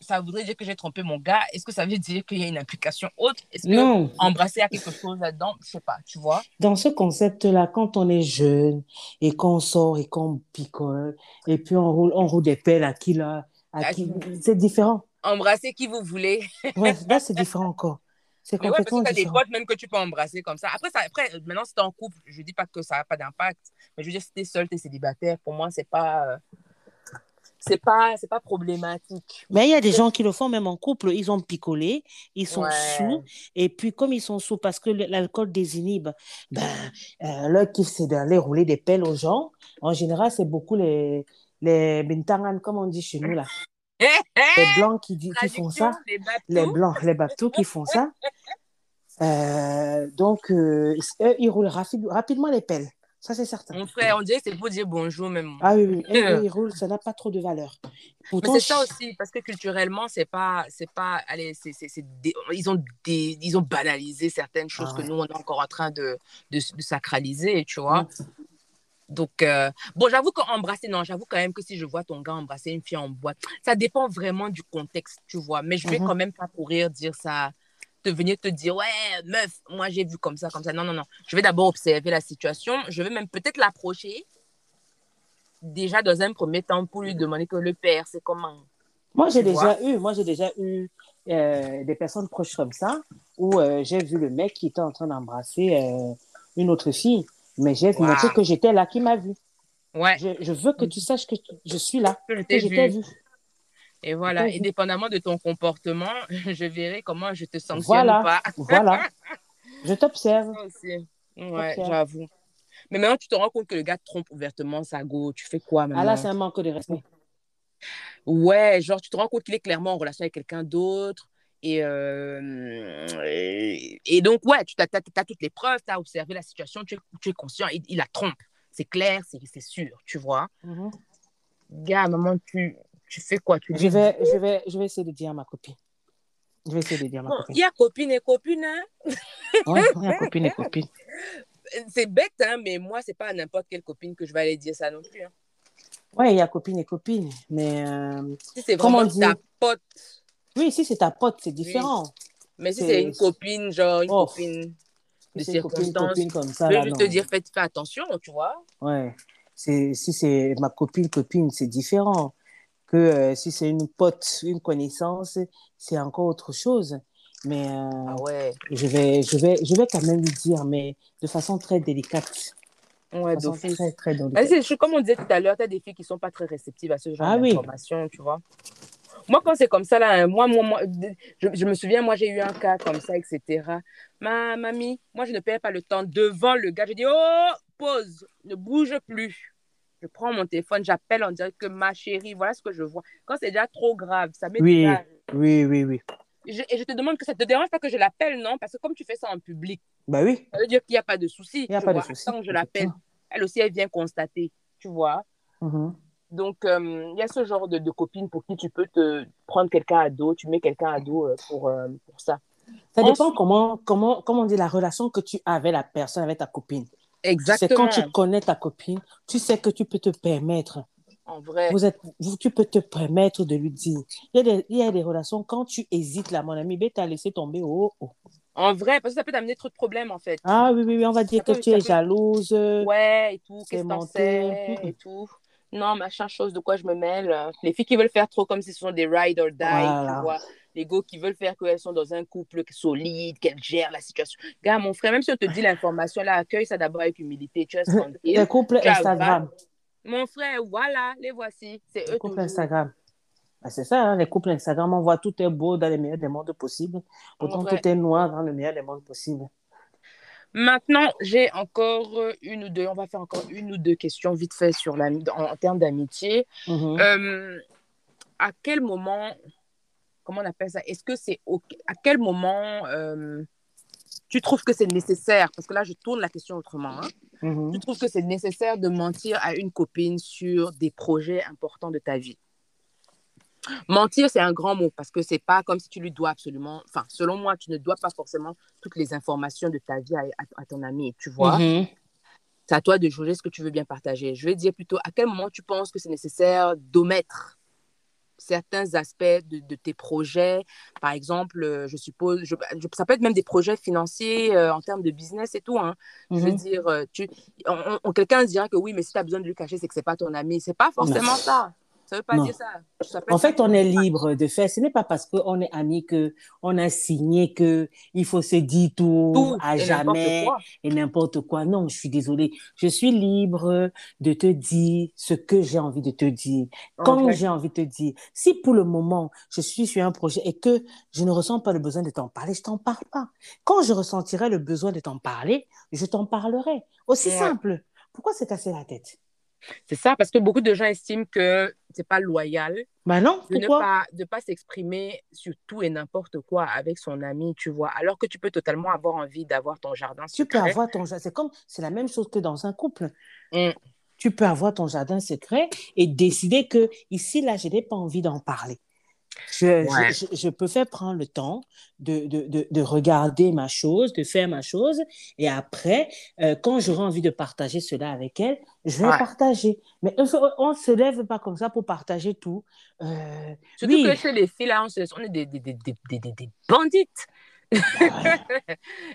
ça voudrait dire que j'ai trompé mon gars? Est-ce que ça veut dire qu'il y a une implication autre? Est-ce que Non, embrasser a quelque chose là-dedans? Je sais pas, tu vois? dans ce concept-là, quand on est jeune et qu'on sort et qu'on picole et puis on roule, on roule des pelles à qui là, à À qui, c'est différent. Embrasser qui vous voulez. Ouais, là, c'est différent encore. C'est Mais ouais, parce complètement que tu as des potes même que tu peux embrasser comme ça. Après, ça, après maintenant, si t'es en couple, je dis pas que ça n'a pas d'impact. Mais je veux dire, si t'es seul, t'es célibataire, pour moi, c'est pas. euh, c'est pas, c'est pas problématique. Mais il y a des gens qui le font même en couple. Ils ont picolé, ils sont Ouais. sous. Et puis, comme ils sont sous parce que l'alcool désinhibe, ben, euh, leur kiff, c'est d'aller rouler des pelles aux gens. En général, c'est beaucoup les, les bintangan, comme on dit chez nous, là. Les blancs qui, qui font ça. les. Les blancs, les baptous qui font ça. Euh, donc, euh, eux, ils roulent rapi- rapidement les pelles. Ça, c'est certain. Mon frère, on dirait que c'est pour dire bonjour même. Ah oui, oui. Ils roulent, ça n'a pas trop de valeur. Mais c'est ça aussi, parce que culturellement, c'est pas, c'est pas, allez, c'est, c'est, c'est des- ils ont des, ils ont banalisé certaines choses Ah que nous on est encore en train de, de, de sacraliser, tu vois. Mm. Donc, euh, bon, j'avoue qu'embrasser, non, j'avoue quand même que si je vois ton gars embrasser une fille en boîte, ça dépend vraiment du contexte, tu vois. Mais je vais Mhm. quand même pas courir dire ça, te venir te dire, ouais, meuf, moi j'ai vu comme ça, comme ça. Non, non, non. Je vais d'abord observer la situation. Je vais même peut-être l'approcher déjà dans un premier temps pour lui demander que le père, c'est comment? Moi, j'ai déjà eu, moi, j'ai déjà eu euh, des personnes proches comme ça où euh, j'ai vu le mec qui était en train d'embrasser euh, une autre fille, mais j'ai Wow. montré que j'étais là, qui m'a vu. Ouais, Je, je veux que tu saches que tu- je suis là, que t'ai vu. vu. Et voilà, t'ai et dépendamment de ton comportement, je verrai comment je te sanctionne Voilà. ou pas. Voilà. Je t'observe. Ça aussi. Ouais, j'avoue. Mais maintenant, tu te rends compte que le gars trompe ouvertement sa go. Tu fais quoi maintenant? Ah là, c'est un manque de respect. Ouais, genre, tu te rends compte qu'il est clairement en relation avec quelqu'un d'autre. Et, euh, et, et donc, ouais, tu as, toutes les preuves, tu as observé la situation, tu es, tu es conscient, il, il la trompe. C'est clair, c'est sûr, tu vois. Mhm. Gars, maman, tu, tu fais quoi? Tu Je vais, je, vais, je vais essayer de dire à ma copine. Je vais essayer de dire à ma Bon, copine. il y a copine et copine, hein? Ouais, ouais, copine et copine. C'est bête, hein, mais moi, c'est pas à n'importe quelle copine que je vais aller dire ça non plus. hein. Ouais, il y a copine et copine. Mais euh, Si c'est vraiment dit? ta pote, oui, si c'est ta pote, c'est différent. mais si C'est- une copine, genre une Oh. copine de Si copine, circonstance, copine comme je vais là, juste te dire, fais, fais attention, tu vois. Ouais. Si c'est ma copine, copine, c'est différent. Que euh, si c'est une pote, une connaissance, c'est encore autre chose. Mais euh, Ah ouais. je, vais, je, vais, je vais quand même lui dire, mais de façon très délicate. Ouais, De façon très, très Ah, délicate. Comme on disait tout à l'heure, tu as des filles qui sont pas très réceptives à ce genre Ah oui. d'informations, tu vois. Moi, quand c'est comme ça, là, moi, moi, moi, je, je me souviens, moi, j'ai eu un cas comme ça, etc. Ma mamie, moi, je ne perds pas le temps devant le gars. Je dis, oh, pause, ne bouge plus. Je prends mon téléphone, j'appelle, on dirait que ma chérie, voilà ce que je vois. Quand c'est déjà trop grave, ça m'est Oui, déjà... oui, oui, oui. Je- et je te demande que ça te dérange pas que je l'appelle, non? Parce que comme tu fais ça en public, Bah oui, ça veut dire qu'il n'y a pas de souci. il n'y a pas de vois. souci. Tant que je l'appelle, elle aussi, elle vient constater, tu vois. Mhm. Donc, euh, il y a ce genre de, de copines pour qui tu peux te prendre quelqu'un à dos, tu mets quelqu'un à dos euh, pour, euh, pour ça. Ça dépend Ensuite- comment, comment, comment on dit la relation que tu as avec la personne, avec ta copine. C'est Exactement. quand tu connais ta copine, tu sais que tu peux te permettre En vrai. Vous êtes, vous, tu peux te permettre de lui dire. Il y, a des, il y a des relations, quand tu hésites, là, mon ami, ben, t'as laissé tomber. Oh, oh. En vrai, parce que ça peut t'amener trop de problèmes, en fait. Ah oui, oui, oui, on va dire Ça que peut- tu es peut- jalouse. Ouais, et tout, c'est qu'est-ce que t'en sais, et tout. Non, machin, chose de quoi je me mêle. Les filles qui veulent faire trop comme si ce sont des ride or die, Voilà. tu vois. Les gars qui veulent faire qu'elles sont dans un couple solide, qu'elles gèrent la situation. Gars, mon frère, même si on te dit l'information, là, accueille ça d'abord avec humilité. Tu restes Les couples Instagram. Mon frère, voilà, les voici. C'est Les eux couples toujours. Instagram. Ah, c'est ça, hein, les couples Instagram, on voit tout est beau dans le meilleur des mondes possibles. Pourtant, tout est noir dans le meilleur des mondes possibles. Maintenant, j'ai encore euh, une ou deux, on va faire encore une ou deux questions vite fait sur la, en, en termes d'amitié. Mhm. Euh, à quel moment, comment on appelle ça? Est-ce que c'est à quel moment euh, tu trouves que c'est nécessaire? Parce que là, je tourne la question autrement. hein. Mhm. Tu trouves que c'est nécessaire de mentir à une copine sur des projets importants de ta vie? Mentir, c'est un grand mot parce que c'est pas comme si tu lui dois absolument. Enfin, selon moi, tu ne dois pas forcément toutes les informations de ta vie à, à- à ton ami, tu vois? Mhm. C'est à toi de juger ce que tu veux bien partager. Je vais dire plutôt à quel moment tu penses que c'est nécessaire d'omettre certains aspects de, de tes projets. Par exemple, euh, je suppose, je- je- ça peut être même des projets financiers euh, en termes de business et tout. hein. Je veux Mhm. dire, euh, tu, on- on- quelqu'un dira que oui, mais si tu as besoin de lui cacher, c'est que c'est pas ton ami. C'est pas forcément Non. ça. Ça veut pas Non. dire ça. En fait, on est libre de faire. Ce n'est pas parce qu'on est amis que on a signé que il faut se dire tout, tout à jamais et n'importe quoi. Non, je suis désolée. Je suis libre de te dire ce que j'ai envie de te dire, quand j'ai envie de te dire. Si pour le moment, je suis sur un projet et que je ne ressens pas le besoin de t'en parler, je t'en parle pas. Quand je ressentirai le besoin de t'en parler, je t'en parlerai. Aussi simple. Pourquoi se casser la tête? C'est ça, parce que beaucoup de gens estiment que c'est pas loyal Ben non, de ne pas, de pas s'exprimer sur tout et n'importe quoi avec son ami, tu vois. Alors que tu peux totalement avoir envie d'avoir ton jardin Tu peux secret. avoir ton jardin. C'est comme, c'est la même chose que dans un couple. Mm. Tu peux avoir ton jardin secret et décider que ici, là, je n'ai pas envie d'en parler. Je, Ouais. je, peux faire prendre le temps de, de, de, de regarder ma chose, de faire ma chose. Et après, euh, quand j'aurai envie de partager cela avec elle, je vais Ouais. partager. Mais on ne se lève pas comme ça pour partager tout. Euh, Surtout oui. que chez les filles, là, on, se- on est des, des, bandites.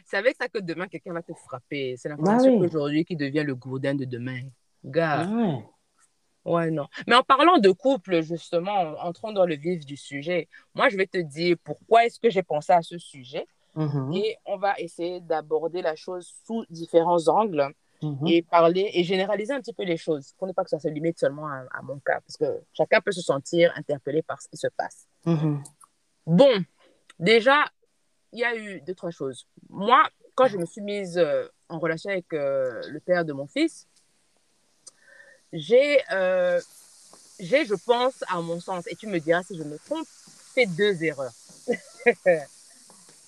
c'est avec ça que demain, quelqu'un va te frapper. C'est l'information Bah oui. d'aujourd'hui qui devient le gourdin de demain. Gars, ouais. non. Mais en parlant de couple, justement, entrons dans le vif du sujet. Moi, je vais te dire pourquoi est-ce que j'ai pensé à ce sujet. Mhm. Et on va essayer d'aborder la chose sous différents angles. Mhm. et parler et généraliser un petit peu les choses pour ne pas que ça se limite seulement à, à mon cas parce que chacun peut se sentir interpellé par ce qui se passe. Mhm. Bon, déjà, il y a eu deux, trois choses. Moi, quand je me suis mise euh, en relation avec euh, le père de mon fils, j'ai, euh, j'ai, je pense, à mon sens, et tu me diras si je me trompe, fait deux erreurs.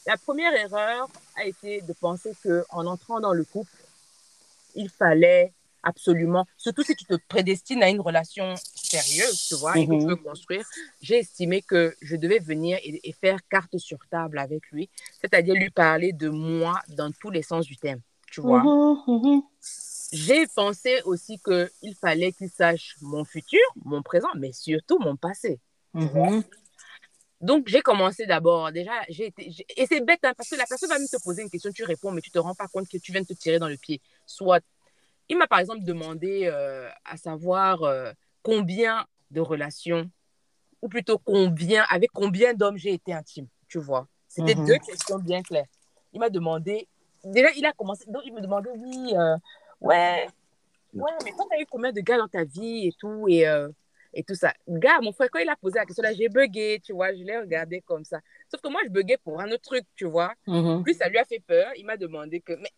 La première erreur a été de penser qu'en entrant dans le couple, il fallait absolument, surtout si tu te prédestines à une relation sérieuse, tu vois, et que tu Mhm. veux construire, j'ai estimé que je devais venir et, et faire carte sur table avec lui, c'est-à-dire lui parler de moi dans tous les sens du thème, tu vois. Mhm. Mhm. J'ai pensé aussi qu'il fallait qu'il sache mon futur, mon présent, mais surtout mon passé. Mhm. Donc, j'ai commencé d'abord. Déjà, j'ai été. Et c'est bête, hein, parce que la personne va même te poser une question, tu réponds, mais tu te rends pas compte que tu viens de te tirer dans le pied. Soit. Il m'a par exemple demandé euh, à savoir euh, combien de relations, ou plutôt combien, avec combien d'hommes j'ai été intime, tu vois. C'était Mhm. deux questions bien claires. Il m'a demandé. Déjà, il a commencé. Donc, il me demandait, oui, euh, ouais, ouais, mais toi, tu as eu combien de gars dans ta vie et tout, et. euh, et tout ça? Gars, mon frère, quand il a posé la question là, j'ai bugué, tu vois, je l'ai regardé comme ça. Sauf que moi, je buguais pour un autre truc, tu vois. Mhm. Lui, ça lui a fait peur. Il m'a demandé que, mais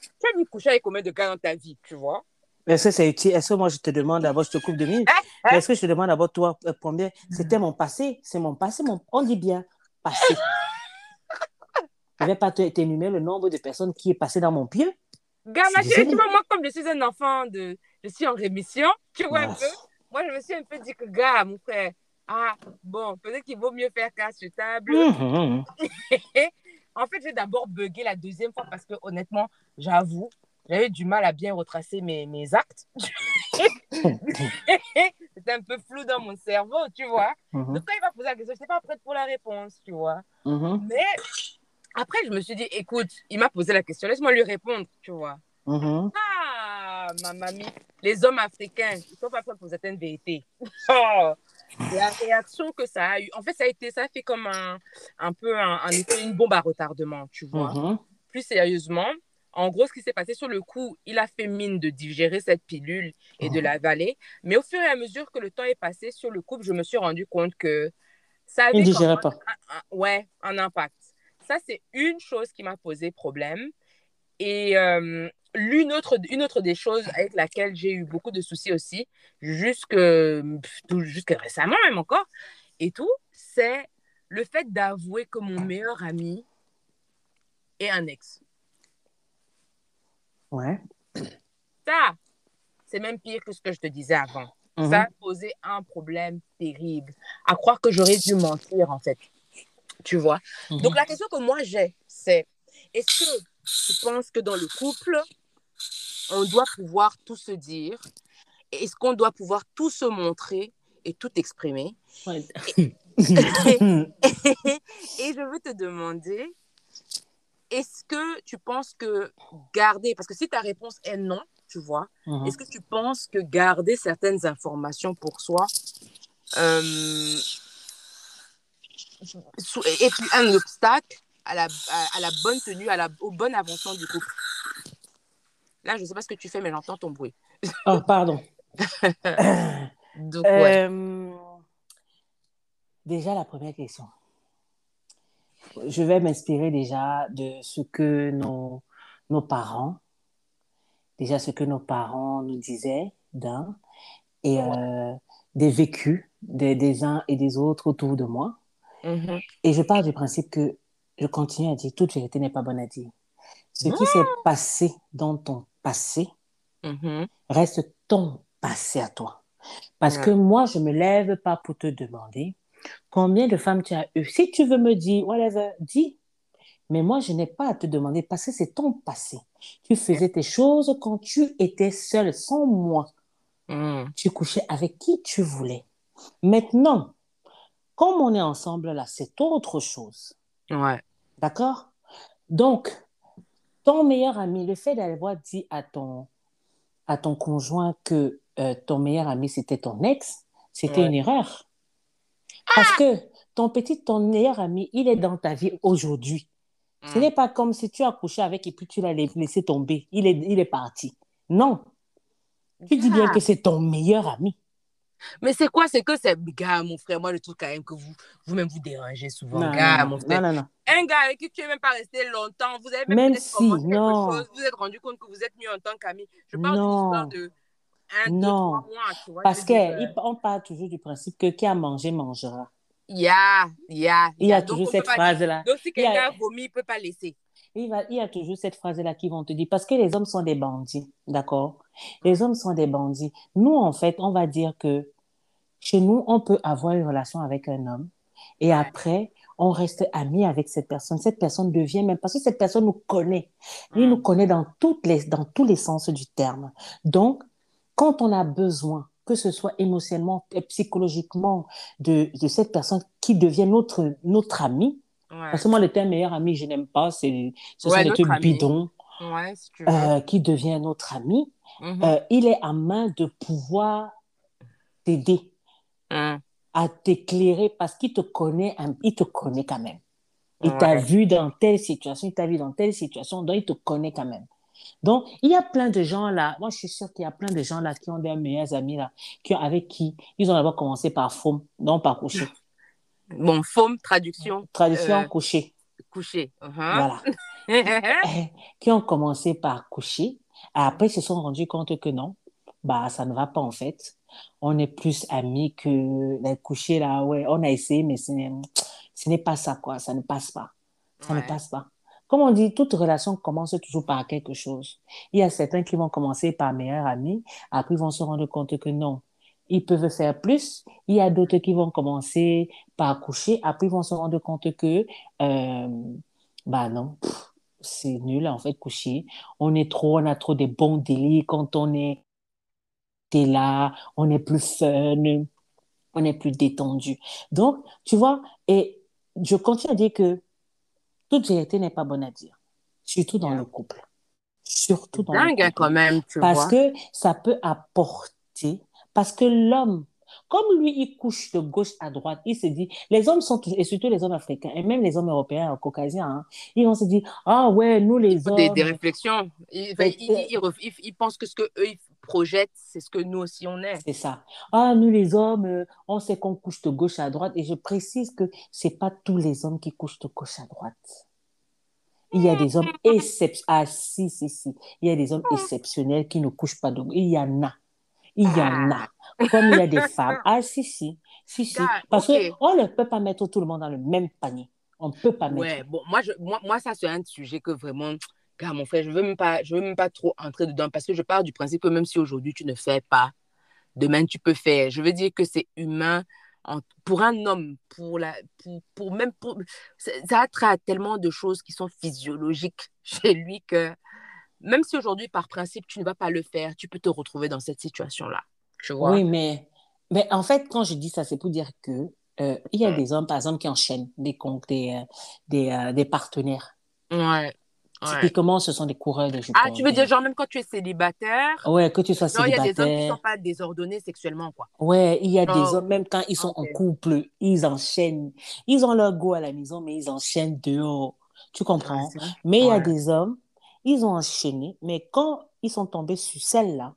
tu as vu coucher avec combien de gars dans ta vie, tu vois? Est-ce que c'est utile? Est-ce que moi, je te demande d'abord, je te coupe de minutes. Mais Est-ce que je te demande d'abord, toi, euh, combien? C'était mon passé. C'est mon passé. Mon... On dit bien passé. Je ne vais pas t'énumérer le nombre de personnes qui est passé dans mon pied. Gars, ma chérie, tu vois, moi, comme je suis un enfant de. Je suis en rémission, tu vois un peu. Moi, je me suis un peu dit que, gars, mon frère, ah, bon, peut-être qu'il vaut mieux faire casse sur table. Mhm. en fait, j'ai d'abord bugué la deuxième fois parce que, honnêtement, j'avoue, j'avais du mal à bien retracer mes, mes actes. C'était un peu flou dans mon cerveau, tu vois. Mhm. Donc, quand il m'a posé la question, je n'étais pas prête pour la réponse, tu vois. Mais Après, je me suis dit, écoute, il m'a posé la question, laisse-moi lui répondre, tu vois. Mhm. Ah, ma mamie, les hommes africains, ils sont pas prêts pour certaines vérités. Oh, la réaction que ça a eu, en fait, ça a été, ça a fait comme un, un peu un, un effet, une bombe à retardement, tu vois. Mhm. Plus sérieusement, en gros, ce qui s'est passé sur le coup, il a fait mine de digérer cette pilule et de Mhm. l'avaler. Mais au fur et à mesure que le temps est passé sur le couple, je me suis rendu compte que ça Il avait ne quand digérait pas. un- un- ouais, un impact. Ça, c'est une chose qui m'a posé problème. Et euh, l'une autre, une autre des choses avec laquelle j'ai eu beaucoup de soucis aussi, jusque, jusque récemment même encore, et tout, c'est le fait d'avouer que mon meilleur ami est un ex. Ouais. Ça, c'est même pire que ce que je te disais avant. Mhm. Ça a posé un problème terrible. À croire que j'aurais dû mentir, en fait. Tu vois? Mhm. Donc, la question que moi j'ai, c'est est-ce que tu penses que dans le couple, on doit pouvoir tout se dire? Est-ce qu'on doit pouvoir tout se montrer et tout exprimer? Ouais. et je veux te demander, est-ce que tu penses que garder, parce que si ta réponse est non, tu vois, Mhm. est-ce que tu penses que garder certaines informations pour soi euh, est un obstacle à la, à, à la bonne tenue, à la, au bon avancement du couple Là, je ne sais pas ce que tu fais, mais j'entends ton bruit. Oh, pardon. Donc, ouais. Euh, déjà, la première question. Je vais m'inspirer déjà de ce que nos, nos parents, déjà ce que nos parents nous disaient d'un, et euh, des vécus des, des uns et des autres autour de moi. Mhm. Et je pars du principe que je continue à dire toute vérité n'est pas bonne à dire. Ce qui s'est passé dans ton passé Mhm. reste ton passé à toi. Parce que moi, je me lève pas pour te demander combien de femmes tu as eu. Si tu veux me dire, whatever, dis. Mais moi, je n'ai pas à te demander parce que c'est ton passé. Tu faisais tes choses quand tu étais seule, sans moi. Mhm. Tu couchais avec qui tu voulais. Maintenant, comme on est ensemble là, c'est autre chose. Ouais. D'accord? Donc, ton meilleur ami, le fait d'avoir dit à ton, à ton conjoint que euh, ton meilleur ami, c'était ton ex, c'était Ouais. une erreur. Parce que ton petit, ton meilleur ami, il est dans ta vie aujourd'hui. Ce Mhm. n'est pas comme si tu as couché avec et puis tu l'as laissé tomber. Il est, il est parti. Non. Tu dis bien Ah. que c'est ton meilleur ami. Mais c'est quoi? C'est que c'est, gars, mon frère, moi, je trouve quand même que vous, vous-même, vous dérangez souvent, Non, gars, mon frère. non, non. Un gars avec qui tu n'es même pas resté longtemps, vous avez même, Même si, commencé quelque chose, vous vous êtes rendu compte que vous êtes mieux en tant qu'amis. Je parle d'une histoire de un, deux, Non. trois mois, tu vois. Parce dire, euh, qu'on part toujours du principe que qui a mangé mangera. Yeah, yeah, Il y a yeah. Donc, toujours cette phrase-là. dire- Donc, si y a- quelqu'un vomit, il ne peut pas laisser. Il, va, il y a toujours cette phrase-là qui vont te dire, parce que les hommes sont des bandits, d'accord? Les hommes sont des bandits. Nous, en fait, on va dire que chez nous, on peut avoir une relation avec un homme et après, on reste amis avec cette personne. Cette personne devient même, parce que cette personne nous connaît. Il Mm. nous connaît dans, toutes les, dans tous les sens du terme. Donc, quand on a besoin, que ce soit émotionnellement et psychologiquement, de, de cette personne qui devient notre, notre ami, Ouais, parce que moi, le terme meilleur ami, je n'aime pas. C'est, ce Ouais, sont des trucs bidons ouais si tu veux. euh, qui devient notre ami. Mhm. Euh, il est à main de pouvoir t'aider, Mm. à t'éclairer parce qu'il te connaît, il te connaît quand même. Il t'a vu dans telle situation, il t'a vu dans telle situation, donc il te connaît quand même. Donc, il y a plein de gens là, moi je suis sûre qu'il y a plein de gens là qui ont des meilleurs amis là, qui ont, avec qui ils ont d'abord commencé par faux, non par coucher. Bon, faume, traduction, Traduction, coucher. coucher. Mhm. Voilà. Eh, qui ont commencé par coucher. Après, ils se sont rendus compte que non, bah, ça ne va pas en fait. On est plus amis que les couchers là. Ouais, on a essayé, mais ce n'est, pas ça, quoi. Ça ne passe pas. Ça ne passe pas. Comme on dit, toute relation commence toujours par quelque chose. Il y a certains qui vont commencer par meilleurs amis, après ils vont se rendre compte que non, ils peuvent faire plus. Il y a d'autres qui vont commencer par coucher, après ils vont se rendre compte que, euh, bah non, c'est nul en fait, coucher. On est trop, on a trop de bons délits quand on est t'es là, on est plus fun, on est plus détendu. Donc, tu vois, et je continue à dire que toute vérité n'est pas bonne à dire, surtout dans le couple. Surtout dans Dingue le hein, couple. quand même, tu Parce vois. que ça peut apporter, parce que l'homme, comme lui, il couche de gauche à droite, il se dit, les hommes sont, et surtout les hommes africains, et même les hommes européens, caucasiens, hein, ils vont se dire, ah ouais, nous les hommes, des réflexions. Ils, pensent que ce que eux ils projettent, c'est ce que nous aussi on est. c'est ça. Ah, nous les hommes, on sait qu'on couche de gauche à droite, et je précise que c'est pas tous les hommes qui couchent de gauche à droite. Il y a des hommes exceptionnels. Ah, si, si, si. Il y a des hommes exceptionnels qui ne couchent pas de gauche. Il y en a. Il y en a. Comme il y a des femmes. Ah, si, si. Si, si. Parce ok. qu'on ne peut pas mettre tout le monde dans le même panier. On ne peut pas mettre. Ouais, bon, moi, je, moi, moi, ça, c'est un sujet que vraiment, gars, mon frère, je veux même pas, je veux même pas trop entrer dedans parce que je pars du principe que même si aujourd'hui tu ne fais pas, demain tu peux faire. Je veux dire que c'est humain. En- pour un homme, pour la, pour, pour même pour, ça ça a tellement de choses qui sont physiologiques chez lui que même si aujourd'hui, par principe, tu ne vas pas le faire, tu peux te retrouver dans cette situation-là. Tu vois? Oui, mais, mais en fait, quand je dis ça, c'est pour dire que euh, il y a Mm. des hommes, par exemple, qui enchaînent des, con- des, euh, des, euh, des partenaires. Ouais. ouais. Typiquement, ce sont des coureurs de jupons. Ah, tu veux dire, genre, même quand tu es célibataire, Ouais, que tu sois genre, il y a des hommes qui ne célibataire. sont pas désordonnés sexuellement, quoi. Ouais, il y a des hommes, même quand ils sont en couple, ils enchaînent. Ils ont leur go à la maison, mais ils enchaînent dehors. Tu comprends? Ouais. Mais il y a des hommes, ils ont enchaîné, mais quand ils sont tombés sur celle-là,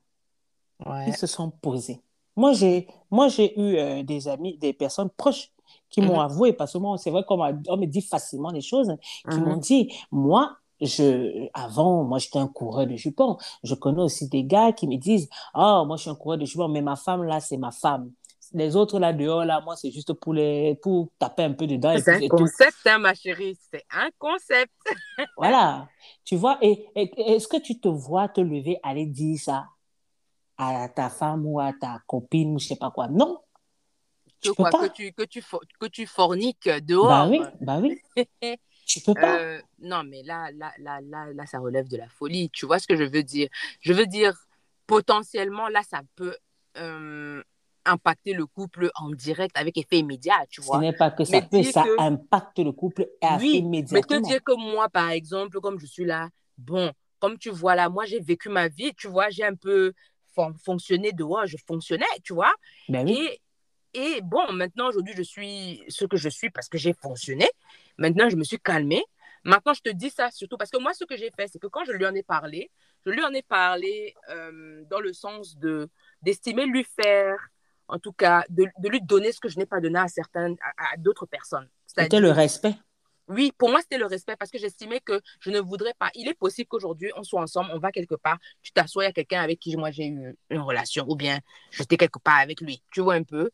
Ouais. ils se sont posés. Moi, j'ai, moi, j'ai eu euh, des amis, des personnes proches qui m'ont Mhm. avoué, parce que moi, c'est vrai qu'on me dit facilement les choses, qui Mhm. m'ont dit, moi, je, avant, moi, j'étais un coureur de jupons. Je connais aussi des gars qui me disent, ah, moi, je suis un coureur de jupons, mais ma femme, là, c'est ma femme. Les autres, là, dehors, là, moi, c'est juste pour les, pour taper un peu dedans C'est un concept, hein, ma chérie. C'est un concept. Voilà. Tu vois, et, et- est-ce que tu te vois te lever, aller dire ça à ta femme ou à ta copine ou je sais pas quoi? Non. Que Tu peux quoi, pas. que tu, que tu, que tu forniques dehors? Bah oui, bah oui. Tu peux pas. Euh, non, mais là, là, là, là, là, ça relève de la folie. Tu vois ce que je veux dire? Je veux dire, potentiellement, là, ça peut euh, impacter le couple en direct avec effet immédiat, tu Ce vois. n'est pas que ça Mais peut, dis ça que- impacte le couple Oui, mais te immédiatement. dire que moi, par exemple, comme je suis là, bon, comme tu vois là, moi, j'ai vécu ma vie, tu vois, j'ai un peu fon- fonctionné dehors, je fonctionnais, tu vois. Ben oui. Et, et bon, maintenant, aujourd'hui, je suis ce que je suis parce que j'ai fonctionné. Maintenant, je me suis calmée. Maintenant, je te dis ça surtout parce que moi, ce que j'ai fait, c'est que quand je lui en ai parlé, je lui en ai parlé euh, dans le sens de d'estimer lui faire, en tout cas, de, de lui donner ce que je n'ai pas donné à certaines, à, à d'autres personnes. C'était le respect. Oui, pour moi, c'était le respect parce que j'estimais que je ne voudrais pas. Il est possible qu'aujourd'hui, on soit ensemble, on va quelque part, tu t'assois, il y a quelqu'un avec qui moi j'ai eu une relation ou bien j'étais quelque part avec lui. Tu vois un peu?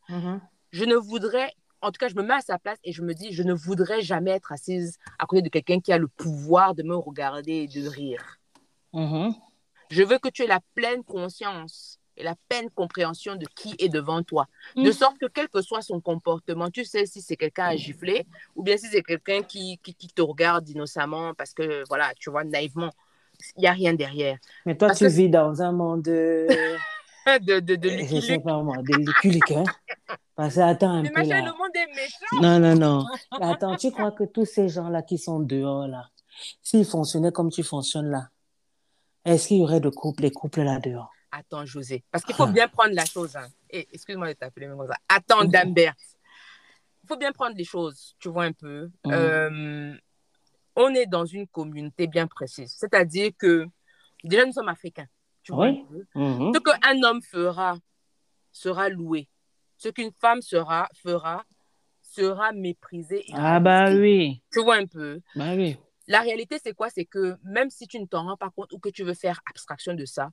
Je ne voudrais, en tout cas, je me mets à sa place et je me dis, je ne voudrais jamais être assise à côté de quelqu'un qui a le pouvoir de me regarder et de rire. Mhm. Je veux que tu aies la pleine conscience et la pleine compréhension de qui est devant toi. De Mhm. sorte que quel que soit son comportement, tu sais si c'est quelqu'un à gifler ou bien si c'est quelqu'un qui, qui, qui te regarde innocemment parce que, voilà, tu vois, naïvement, il n'y a rien derrière. Mais toi, Parce tu que- vis dans un monde de, De, de, de je sais pas moi, de Lucky hein. Parce que attends un Mais peu machin, là. le monde est méchant. Non, non, non. Attends, tu crois que tous ces gens-là qui sont dehors là, s'ils fonctionnaient comme tu fonctionnes là, est-ce qu'il y aurait de couples, des couples là dehors? Attends, José, parce qu'il faut Ah. bien prendre la chose. Hein. Eh, Excuse-moi de t'appeler comme ça. Attends. Dambert. Il faut bien prendre les choses, tu vois un peu. Mhm. Euh, on est dans une communauté bien précise. C'est-à-dire que, déjà, nous sommes africains. Tu vois Oui. un peu. Mhm. Ce qu'un homme fera sera loué. Ce qu'une femme sera, fera sera méprisé. et Ah bah oui, Tu vois un peu. bah oui. La réalité, c'est quoi? C'est que même si tu ne t'en rends pas compte ou que tu veux faire abstraction de ça,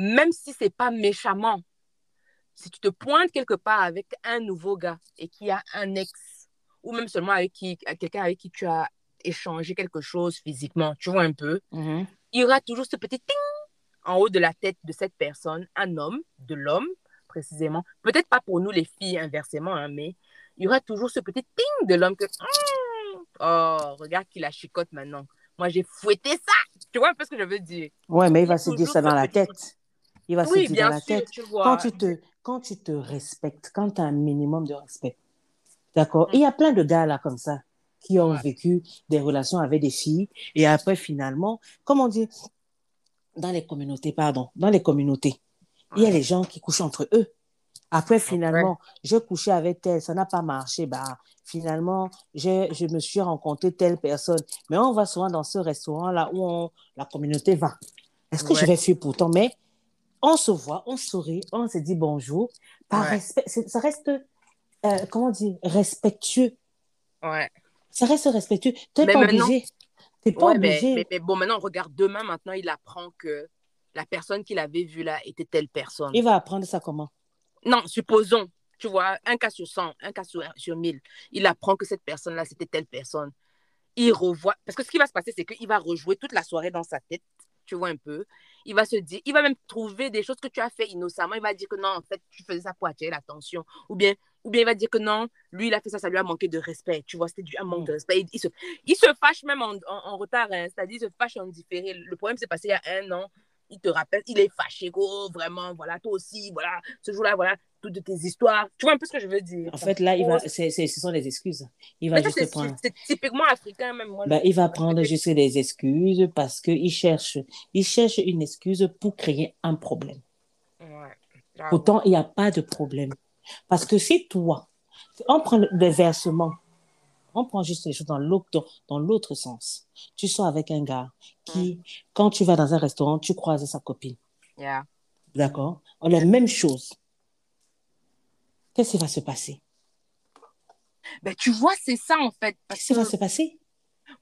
même si c'est pas méchamment, si tu te pointes quelque part avec un nouveau gars et qui a un ex, ou même seulement avec quelqu'un avec qui tu as échangé quelque chose physiquement, tu vois un peu, Mhm. il y aura toujours ce petit ting en haut de la tête de cette personne, un homme, de l'homme précisément. Peut-être pas pour nous les filles inversement, hein, mais il y aura toujours ce petit ting de l'homme que Hum, oh regarde qui la chicote maintenant. Moi j'ai fouetté ça. Tu vois un peu ce que je veux dire? Ouais, mais il va se dire ça dans la tête. Il va se dire dans la sûr, tête. tu vois. Quand tu te, quand tu te respectes, quand tu as un minimum de respect, d'accord? Mm. Il y a plein de gars là comme ça. qui ont vécu des relations avec des filles. Et après, finalement, comment dire, dans les communautés, pardon, dans les communautés, il y a les gens qui couchent entre eux. Après, finalement, j'ai couché avec elle, ça n'a pas marché. Bah, finalement, je me suis rencontré telle personne. Mais on va souvent dans ce restaurant-là où la communauté va. Est-ce que je vais fuir pourtant? Mais on se voit, on sourit, on se dit bonjour. Par respect, ça reste, euh, comment dire, respectueux. Ouais. Ça reste respectueux. Tu n'es pas obligé. T'es pas obligé. Mais, mais, bon, maintenant, regarde, demain, maintenant, il apprend que la personne qu'il avait vue là était telle personne. Il va apprendre ça comment? Non, supposons, tu vois, un cas sur 100, un cas sur, sur 1000. Il apprend que cette personne-là, c'était telle personne. Il revoit. Parce que ce qui va se passer, c'est qu'il va rejouer toute la soirée dans sa tête tu vois un peu. Il va se dire, il va même trouver des choses que tu as fait innocemment. Il va dire que non, en fait, tu faisais ça pour attirer l'attention. Ou bien, ou bien il va dire que non, lui, il a fait ça, ça lui a manqué de respect. Tu vois, c'était un manque de mm. respect. Il, se, il se fâche même en, en, retard, hein. c'est-à-dire il se fâche en différé. Le problème s'est passé il y a un an. Il te rappelle, il est fâché, gros, vraiment, voilà, toi aussi, voilà, ce jour-là, voilà, toutes tes histoires. Tu vois un peu ce que je veux dire? En fait, là, il va, ce sont des excuses. Il va juste prendre. C'est typiquement africain, même moi. Ben, il va prendre juste des excuses parce qu'il cherche, il cherche une excuse pour créer un problème. Ouais, Pourtant, il n'y a pas de problème. Parce que si toi, on prend des versements, on prend juste les choses dans l'autre, dans l'autre sens. Tu sors avec un gars qui, mm. quand tu vas dans un restaurant, tu croises sa copine. Yeah. D'accord? On a la même chose qu'est-ce qui va se passer? Ben, Tu vois, c'est ça en fait. Qu'est-ce qui va se passer?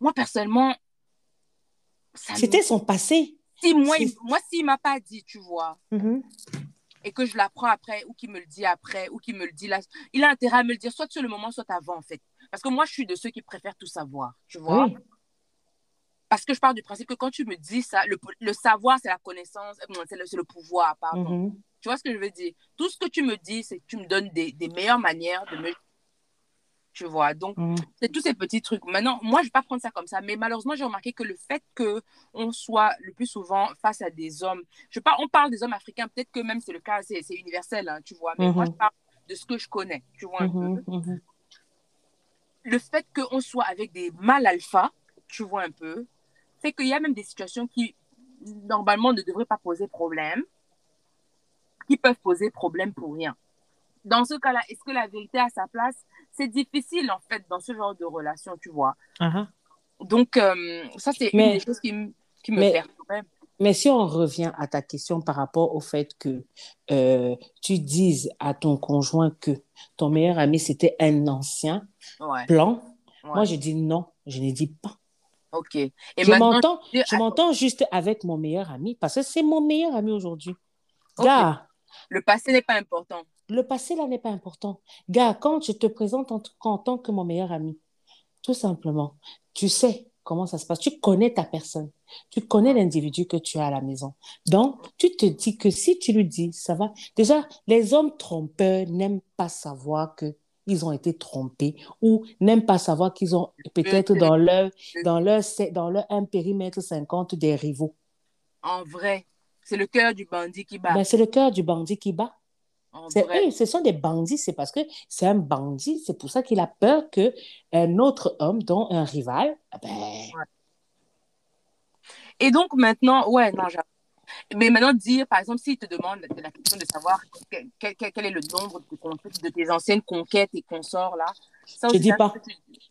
Moi, personnellement. C'était son passé. Si moi, il, moi s'il ne m'a pas dit, tu vois, mm-hmm. et que je l'apprends après, ou qu'il me le dit après, ou qu'il me le dit là, il a intérêt à me le dire soit sur le moment, soit avant, en fait. Parce que moi, je suis de ceux qui préfèrent tout savoir, tu vois. Parce que je pars du principe que quand tu me dis ça, le, le savoir, c'est la connaissance, euh, c'est le, le, pouvoir, pardon. Mm-hmm. Tu vois ce que je veux dire? Tout ce que tu me dis, c'est que tu me donnes des, des meilleures manières de me... Tu vois, donc, mm. c'est tous ces petits trucs. Maintenant, moi, je ne vais pas prendre ça comme ça, mais malheureusement, j'ai remarqué que le fait qu'on soit le plus souvent face à des hommes, je pas, on parle des hommes africains, peut-être que même c'est le cas, c'est universel, hein, tu vois, mais moi, je mm-hmm. parle de ce que je connais, tu vois, un peu. Mm-hmm, mm-hmm. Le fait qu'on soit avec des mâles alpha, tu vois un peu, fait qu'il y a même des situations qui, normalement, ne devraient pas poser problème qui peuvent poser problème pour rien. Dans ce cas-là, est-ce que la vérité a sa place? C'est difficile, en fait, dans ce genre de relation, tu vois. Uh-huh. Donc, euh, ça, c'est une des choses qui, qui me mais, Mais si on revient à ta question par rapport au fait que euh, tu dises à ton conjoint que ton meilleur ami, c'était un ancien plan, moi, je dis non, je ne dis pas. OK. Et je m'entends, je m'entends juste avec mon meilleur ami parce que c'est mon meilleur ami aujourd'hui. Gars, le passé n'est pas important. Le passé, là, n'est pas important. Gars, quand je te présente en, tant que mon meilleur ami, tout simplement, tu sais comment ça se passe. Tu connais ta personne. Tu connais l'individu que tu as à la maison. Donc, tu te dis que si tu lui dis, ça va. Déjà, les hommes trompeurs n'aiment pas savoir que ils ont été trompés ou n'aiment pas savoir qu'ils ont peut-être dans leur, dans leur, dans leur un périmètre 50 des rivaux. En vrai, c'est le cœur du bandit qui bat. Ben, c'est le cœur du bandit qui bat. ce sont des bandits, c'est parce que c'est un bandit, c'est pour ça qu'il a peur qu'un autre homme, dont un rival, eh ben... Et donc maintenant, ouais, non, mais maintenant, dire, par exemple, s'il te demande la question de savoir quel, quel, est le nombre de, de, tes anciennes conquêtes et consorts, là. Ça je ne dis pas.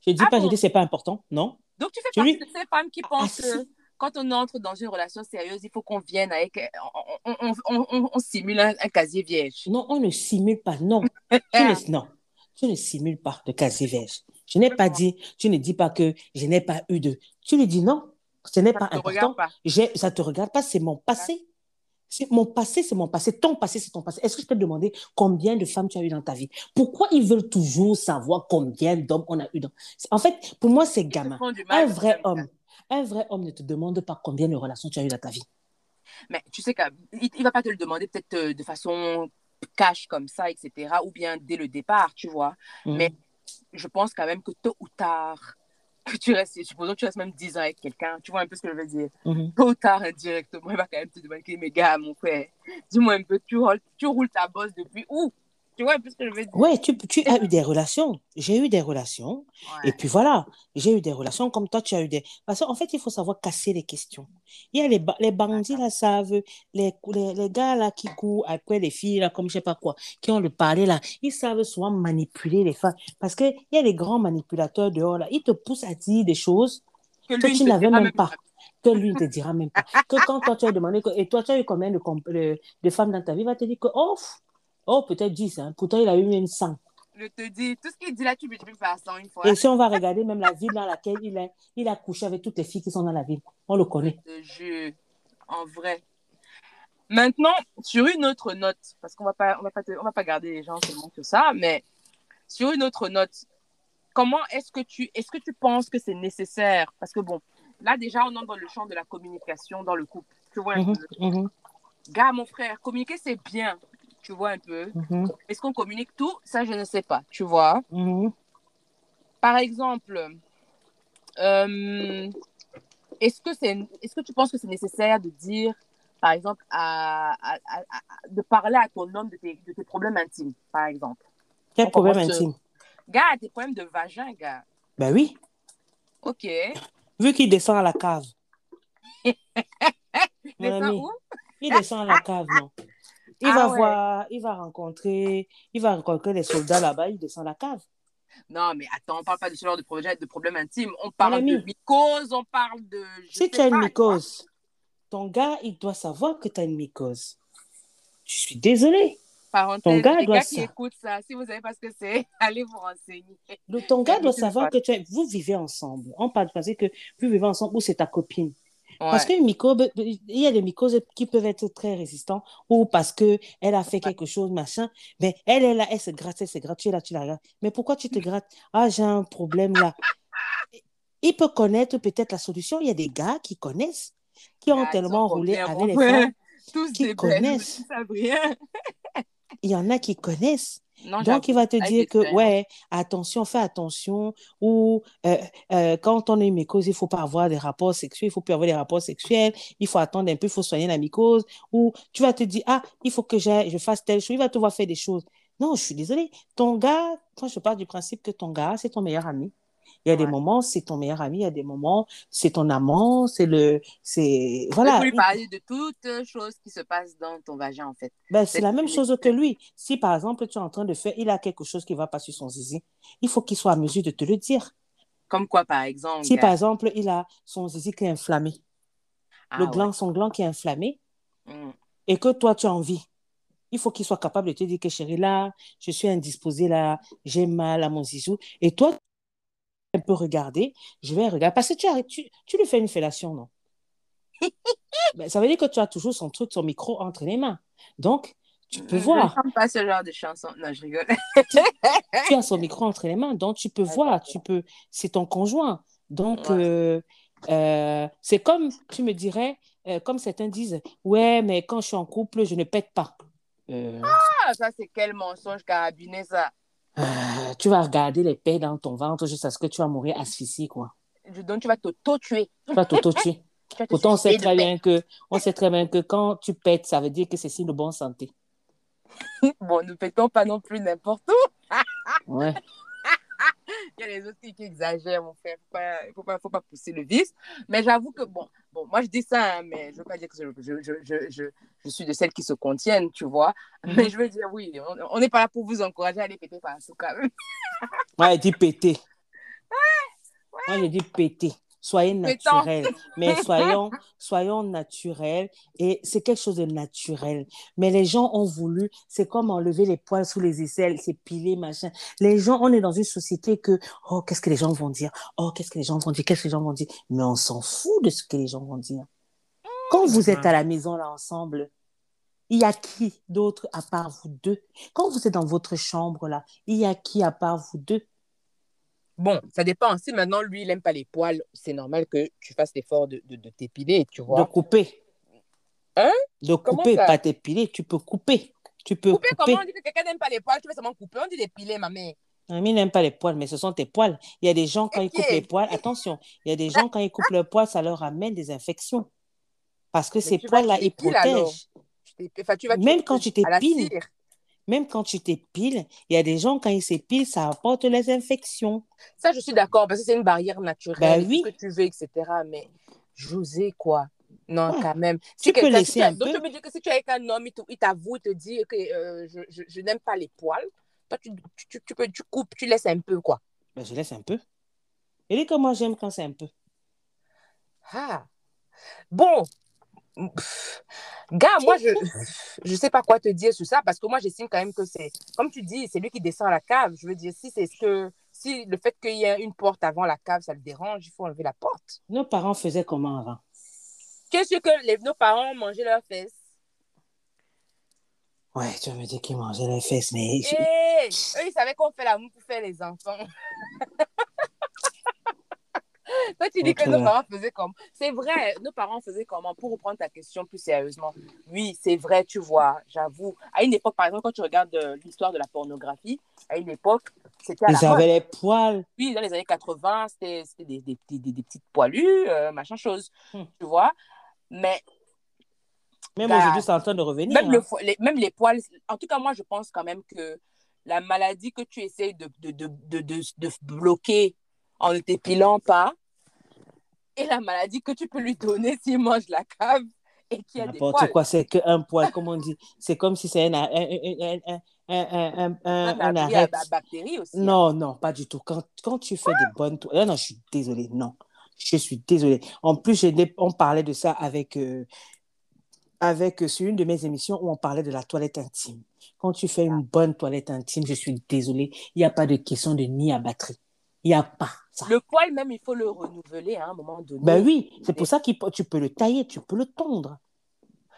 Je dis ah pas, je dis c'est pas important, non? Donc, tu fais partie de ces femmes qui ah, pensent que quand on entre dans une relation sérieuse, il faut qu'on vienne avec. On, simule un, casier vierge. Non, on ne simule pas. Non. tu ne, non. Tu ne simules pas de casier vierge. Je n'ai pas dit, tu ne dis pas que je n'ai pas eu de. Tu lui dis non, ce n'est pas important. Pas. Ça ne te regarde pas, c'est mon passé. C'est mon passé, c'est mon passé. Ton passé, c'est ton passé. Est-ce que je peux te demander combien de femmes tu as eu dans ta vie? Pourquoi ils veulent toujours savoir combien d'hommes on a eu dans En fait, pour moi, c'est gamin. Un vrai homme, un vrai homme ne te demande pas combien de relations tu as eu dans ta vie. Mais tu sais qu'il ne va pas te le demander peut-être euh, de façon cash comme ça, etc. Ou bien dès le départ, tu vois. Mhm. Mais je pense quand même que tôt ou tard, que tu restes, supposons que tu restes même 10 ans avec quelqu'un, tu vois un peu ce que je veux dire. Mhm. Tôt ou tard, indirectement, il va quand même te demander, mais gars, mon frère, dis-moi un peu, tu roules, tu roules ta bosse depuis où? Tu vois un peu ce que je veux dire? Ouais, tu, tu as eu des relations. J'ai eu des relations. Et puis voilà, j'ai eu des relations comme toi, tu as eu des... Parce qu'en fait, il faut savoir casser les questions. Il y a les, ba- les bandits, là, savent, les, les, les gars, là, qui courent après les filles, là, comme je sais pas quoi, qui ont le parler, là, ils savent souvent manipuler les femmes. Parce qu'il y a les grands manipulateurs dehors, là, ils te poussent à dire des choses Que que ne tu n'avais même pas, que lui ne te dira même pas. Que quand toi, tu as demandé, que, et toi, tu as eu combien de, de, de femmes dans ta vie, il va te dire que, oh, oh peut-être 10, hein, pourtant il a eu même 100. Je te dis, tout ce qu'il dit là, tu peux faire ça une fois. Et si on va regarder même la ville dans laquelle il est, il a couché avec toutes les filles qui sont dans la ville, on le connaît. Je en vrai. Maintenant, sur une autre note, parce qu'on va pas, on va pas, te- on va pas garder les gens seulement que ça, mais sur une autre note, comment est-ce que tu, est-ce que tu penses que c'est nécessaire? Parce que bon, là déjà, on entre dans le champ de la communication dans le couple. Tu vois un Mhm, peu. mhm, Gars, mon frère, communiquer c'est bien. Tu vois un peu. mhm, Est-ce qu'on communique tout? Ça, je ne sais pas. Tu vois mhm. Par exemple, euh, est-ce que c'est, est-ce que tu penses que c'est nécessaire de dire, par exemple, à, à- à- à- de parler à ton homme de tes, de tes problèmes intimes, par exemple? Quel On problème commence, intime? Gars, tes problèmes de vagin, gars. Ben oui, Ok. vu qu'il descend à la cave. Mon ami, où? il descend à la cave, non? Il Ah va ouais. voir, il va rencontrer, il va rencontrer les soldats là-bas, il descend la cave. Non, mais attends, on parle pas de ce genre de, projet, de problèmes intimes. On parle de mycose, on parle de. je Si tu as une mycose, ton gars, il doit savoir que tu as une mycose. Je suis désolée. Parenthèse, Ton gars les doit gars qui écoutent ça, si vous savez pas ce que c'est, allez vous renseigner. Le- ton gars doit savoir que tu es- vous vivez ensemble. On parle du principe que vous vivez ensemble ou c'est ta copine. Ouais. Parce mycose, il y a des mycoses qui peuvent être très résistants ou parce que elle a fait quelque chose, machin. Mais elle est là, elle se gratte, elle se gratte, tu es là, tu la regardes. Mais pourquoi tu te grattes? Ah, j'ai un problème là. Il peut connaître peut-être la solution. Il y a des gars qui connaissent, qui ont Ah, tellement roulé avec les femmes. Tous qui des connaissent. Ils savent rien. Il y en a qui connaissent. Non, Donc, il va te dire que, ouais, attention, fais attention. Ou euh, euh, quand on a une mycose, il ne faut pas avoir des rapports sexuels, il ne faut plus avoir des rapports sexuels, il faut attendre un peu, il faut soigner la mycose. Ou tu vas te dire, ah, il faut que je fasse telle chose, il va te voir faire des choses. Non, je suis désolée. Ton gars, moi, je pars du principe que ton gars, c'est ton meilleur ami. Il y a des moments, c'est ton meilleur ami, il y a des moments, c'est ton amant, c'est le. C'est. Il Voilà. faut lui parler de toutes choses qui se passent dans ton vagin, en fait. Ben, c'est la même chose que lui. Si par exemple tu es en train de faire, il a quelque chose qui ne va pas sur son zizi, il faut qu'il soit à mesure de te le dire. Comme quoi, par exemple Si par exemple il a son zizi qui est inflammé, Ah, le ouais. gland, son gland qui est inflammé, Mm. et que toi tu as envie, il faut qu'il soit capable de te dire que chérie, là, je suis indisposée, là, j'ai mal à mon zizou. Et toi, un peu regarder, je vais regarder. Parce que tu, as- tu, tu lui fais une fellation, non? Ben, ça veut dire que tu as toujours son truc, son micro entre les mains. Donc, tu peux Je voir. ne chante pas ce genre de chanson. Non, je rigole. tu as son micro entre les mains, donc tu peux Ouais, voir, tu peux, c'est ton conjoint. Donc, Ouais. euh, euh, c'est comme, tu me dirais, euh, comme certains disent, ouais, mais quand je suis en couple, je ne pète pas. Ah, ça, c'est quel mensonge carabiné, ça. Euh, tu vas regarder les paix dans ton ventre jusqu'à ce que tu vas mourir asphyxié, quoi. Donc, tu vas t'auto-tuer. Tu vas t'auto-tuer. Pourtant, on sait très bien que, on sait très bien que quand tu pètes, ça veut dire que c'est signe de bonne santé. Bon, ne pétons pas non plus n'importe où. Ouais. Il y a les autres qui, qui exagèrent, mon frère. Il ne faut pas, faut pas pousser le vice. Mais j'avoue que, bon, bon, moi, je dis ça, hein, mais je ne veux pas dire que je, je, je, je, suis de celles qui se contiennent, tu vois. Mhm. Mais je veux dire, oui, on- n'est pas là pour vous encourager à aller péter par tout quand même. Ouais, il dit péter. Moi, je dis péter. Soyez Pétant. naturels. Mais soyons, soyons naturels. Et c'est quelque chose de naturel. Mais les gens ont voulu, c'est comme enlever les poils sous les aisselles, c'est piler, machin. Les gens, on est dans une société que, oh, qu'est-ce que les gens vont dire? Oh, qu'est-ce que les gens vont dire? Qu'est-ce que les gens vont dire? Mais on s'en fout de ce que les gens vont dire. Quand vous êtes à la maison, là, ensemble, il y a qui d'autre à part vous deux? Quand vous êtes dans votre chambre, là, il y a qui à part vous deux? Bon, ça dépend. Si maintenant, lui, il n'aime pas les poils, c'est normal que tu fasses l'effort de, de, de t'épiler, tu De vois. couper. Hein? De couper, ça? pas t'épiler. Tu peux couper. Tu peux Couper, couper. comment on dit que quelqu'un n'aime pas les poils, tu veux seulement couper? On dit dépiler, ma mère. Ami n'aime pas les poils, mais ce sont tes poils. Il y a des gens, quand ils coupent les poils, attention, il y a des gens, quand ils coupent leurs poils, ça leur amène des infections. Parce que ces poils-là, ils protègent. Tu enfin, tu vas, Même quand tu t'épiles. Même quand tu t'épiles, il y a des gens, quand ils s'épilent, ça apporte les infections. Ça, je suis d'accord, parce que c'est une barrière naturelle, Ben oui. ce que tu veux, etc. Mais José, quoi. Non, Ouais. quand même. Tu peux quelqu'un- laisser si un Donc, peu. tu veux dire que si tu es avec un homme, il t'avoue, il te dit que euh, je, je, je n'aime pas les poils, toi, tu, tu, tu, tu peux, tu coupes, tu laisses un peu, quoi. Ben, je laisse un peu. Et dit que moi, j'aime quand c'est un peu. Ah. Bon. Pff. Gars, moi, je je sais pas quoi te dire sur ça parce que moi, j'estime quand même que c'est, comme tu dis, c'est lui qui descend à la cave. Je veux dire, si c'est ce que, si le fait qu'il y ait une porte avant la cave, ça le dérange, il faut enlever la porte. Nos parents faisaient comment avant? Qu'est-ce que les, nos parents mangeaient leurs fesses? Ouais, tu vas me dire qu'ils mangeaient les fesses, mais... Hé! Eux, ils savaient qu'on fait l'amour pour faire les enfants. Toi, tu dis que nos parents faisaient comment? C'est vrai, nos parents faisaient comment? Pour reprendre ta question plus sérieusement? Oui, c'est vrai, tu vois, j'avoue. À une époque, par exemple, quand tu regardes euh, l'histoire de la pornographie, à une époque, c'était la Ils avaient les poils. Oui, dans les années 80, c'était des, des, des, des petites poilus, euh, machin chose, Hmm. tu vois. Mais Même Bah, aujourd'hui, c'est en train de revenir. même, le, hein. les, même les poils, en tout cas, moi, je pense quand même que la maladie que tu essayes de, de, de, de, de, de bloquer en ne t'épilant pas, et la maladie que tu peux lui donner s'il mange la cave et qu'il y a des N'importe poils. quoi, c'est qu'un poil, comme on dit. C'est comme si c'est un, un, un, un, un, arrêt. bactérie aussi. hein. Non, non, pas du tout. Quand, quand tu fais des bonnes toilettes, non, non, je suis désolée, non. Je suis désolée. En plus, on parlait de ça avec, euh, avec euh, sur une de mes émissions où on parlait de la toilette intime. Quand tu fais une bonne toilette intime, je suis désolée, il n'y a pas de question de nid à batterie. Il n'y a pas. Le poil, même, il faut le renouveler hein, à un moment donné. Ben oui, c'est pour ça que tu peux le tailler, tu peux le tondre.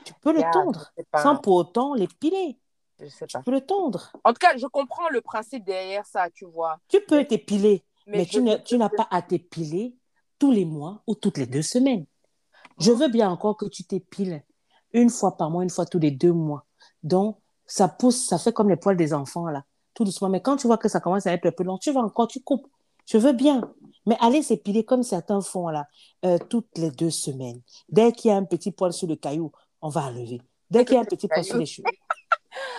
Tu peux le tondre sans pour autant l'épiler. je sais Tu pas. peux le tondre. En tout cas, je comprends le principe derrière ça, tu vois. Tu peux t'épiler, mais, je- tu n'as tu n'as pas à t'épiler tous les mois ou toutes les deux semaines. Je veux bien encore que tu t'épiles une fois par mois, une fois tous les deux mois. Donc, ça pousse, ça fait comme les poils des enfants, là, tout doucement. Mais quand tu vois que ça commence à être un peu long, tu vas encore, tu coupes. Je veux bien. Mais aller s'épiler comme certains font, là, euh, toutes les deux semaines. Dès qu'il y a un petit poil sur le caillou, on va enlever. Dès qu'il y a un petit poil sur les cheveux.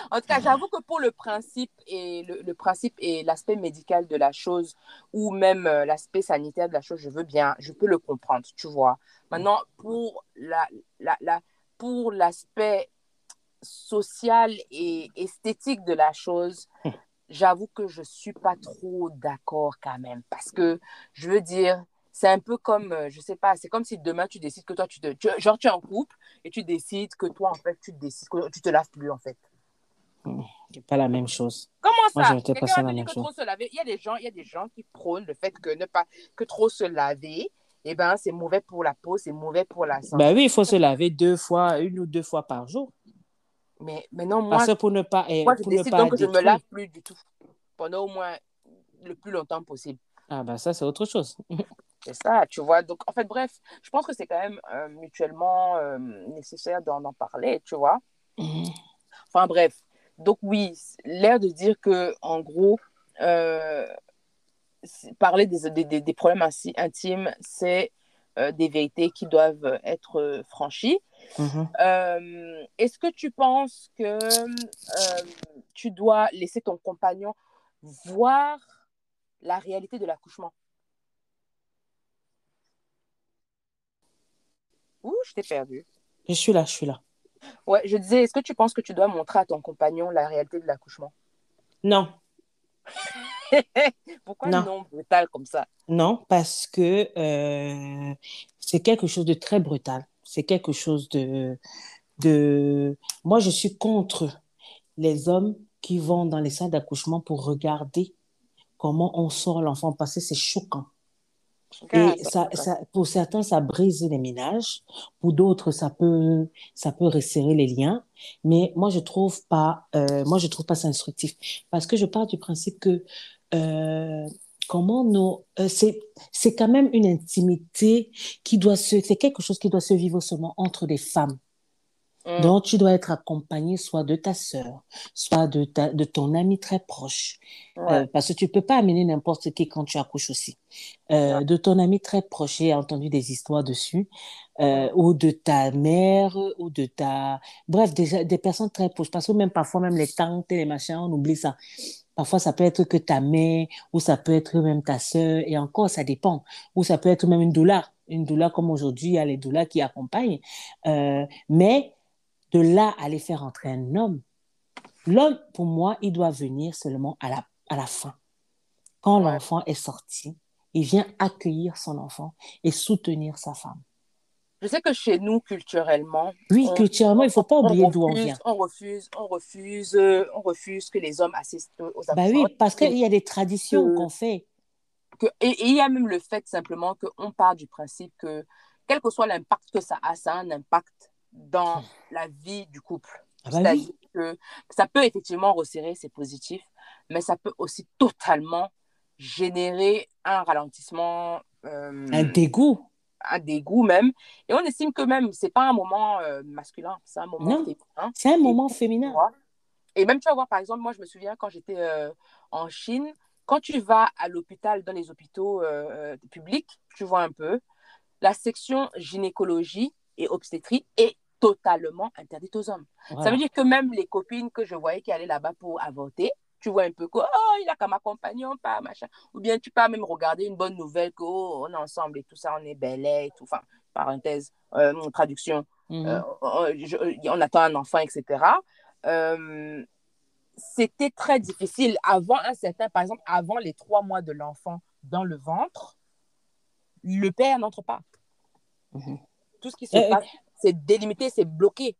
En tout cas, j'avoue que pour le principe et le, le principe et l'aspect médical de la chose, ou même euh, l'aspect sanitaire de la chose, je veux bien, je peux le comprendre, tu vois. Maintenant, pour la, la, la- pour l'aspect social et esthétique de la chose, j'avoue que je suis pas trop d'accord quand même, parce que je veux dire. C'est un peu comme, euh, je sais pas, c'est comme si demain tu décides que toi, tu te, tu- genre tu es en couple et tu décides que toi, en fait, tu te décides que tu te laves plus, en fait. C'est pas la même chose. Comment Moi, ça? je n'étais pas ça la même chose. trop se laver. Il y a des gens, il y a des gens qui prônent le fait que ne pas que trop se laver, eh ben c'est mauvais pour la peau, c'est mauvais pour la santé. Ben oui, il faut se laver deux fois, une ou deux fois par jour. Mais maintenant moi, Parce pour ne pas, eh, moi je pour ne pas donc que je me lave plus du tout pendant au moins le plus longtemps possible. Ah ben ça, c'est autre chose. C'est ça, tu vois. Donc en fait bref, je pense que c'est quand même euh, mutuellement euh, nécessaire d'en en parler, tu vois. Enfin bref. Donc oui, l'air de dire que en gros, euh, parler des, des, des- problèmes intimes, c'est des vérités qui doivent être franchies. Mhm. Euh, Est-ce que tu penses que euh, tu dois laisser ton compagnon voir la réalité de l'accouchement? Ouh, je t'ai perdu. Je suis là, je suis là. Ouais, je disais, est-ce que tu penses que tu dois montrer à ton compagnon la réalité de l'accouchement? Non, Pourquoi Non. non, brutal comme ça? Non, parce que euh, c'est quelque chose de très brutal. C'est quelque chose de, de... Moi, je suis contre les hommes qui vont dans les salles d'accouchement pour regarder comment on sort l'enfant, parce que c'est choquant. Ah, Et ça, ça, pour certains, ça brise les ménages. Pour d'autres, ça peut, ça peut resserrer les liens. Mais moi, je trouve pas, euh, moi, je trouve pas ça instructif. Parce que je pars du principe que, euh, comment nos, euh, c'est, c'est quand même une intimité qui doit se, c'est quelque chose qui doit se vivre seulement entre des femmes. Mm. Donc, tu dois être accompagné soit de ta sœur, soit de, ta, de ton ami très proche. Ouais. Euh, parce que tu peux pas amener n'importe qui quand tu accouches aussi. Euh, Ouais. De ton ami très proche, j'ai entendu des histoires dessus, euh, ou de ta mère, ou de ta... Bref, des, des personnes très proches. Parce que même parfois, même les tantes et les machins, on oublie ça. Parfois, ça peut être que ta mère, ou ça peut être même ta sœur, et encore, ça dépend. Ou ça peut être même une doula. Une doula, comme aujourd'hui, il y a les doulas qui accompagnent. Euh, mais de là à aller faire entrer un homme, l'homme, pour moi, il doit venir seulement à la, à la fin. Quand l'enfant est sorti, il vient accueillir son enfant et soutenir sa femme. Je sais que chez nous, culturellement, Oui, on, culturellement, il ne faut pas oublier d'où on vient. on refuse, on refuse, euh, on refuse que les hommes assistent aux Bah accouchements. oui, parce qu'il y a des traditions qu'on fait. que- et il y a même le fait simplement qu'on part du principe que, quel que soit l'impact que ça a, ça a un impact dans la vie du couple. Ah bah oui, C'est-à-dire que ça peut effectivement resserrer, c'est positif, mais ça peut aussi totalement générer un ralentissement, euh, un dégoût. Un dégoût même. Et on estime que même, c'est pas un moment euh, masculin, c'est un moment Non. féminin. C'est un Et, moment tu féminin. et même, tu vas voir, par exemple, moi, je me souviens quand j'étais euh, en Chine, quand tu vas à l'hôpital, dans les hôpitaux euh, publics, tu vois un peu, la section gynécologie et obstétrique est totalement interdite aux hommes. Ça veut dire que même les copines que je voyais qui allaient là-bas pour avorter, tu vois un peu que, oh, il a qu'à m'accompagner, on part, machin. Ou bien tu peux même regarder une bonne nouvelle que, oh, on est ensemble et tout ça, on est belle et tout. Enfin, parenthèse, euh, traduction, Mhm. euh, on, je- on attend un enfant, etc. Euh, c'était très difficile. Avant un certain, par exemple, avant les trois mois de l'enfant dans le ventre, le père n'entre pas. Mhm. Tout ce qui se passe, c'est délimité, c'est bloqué.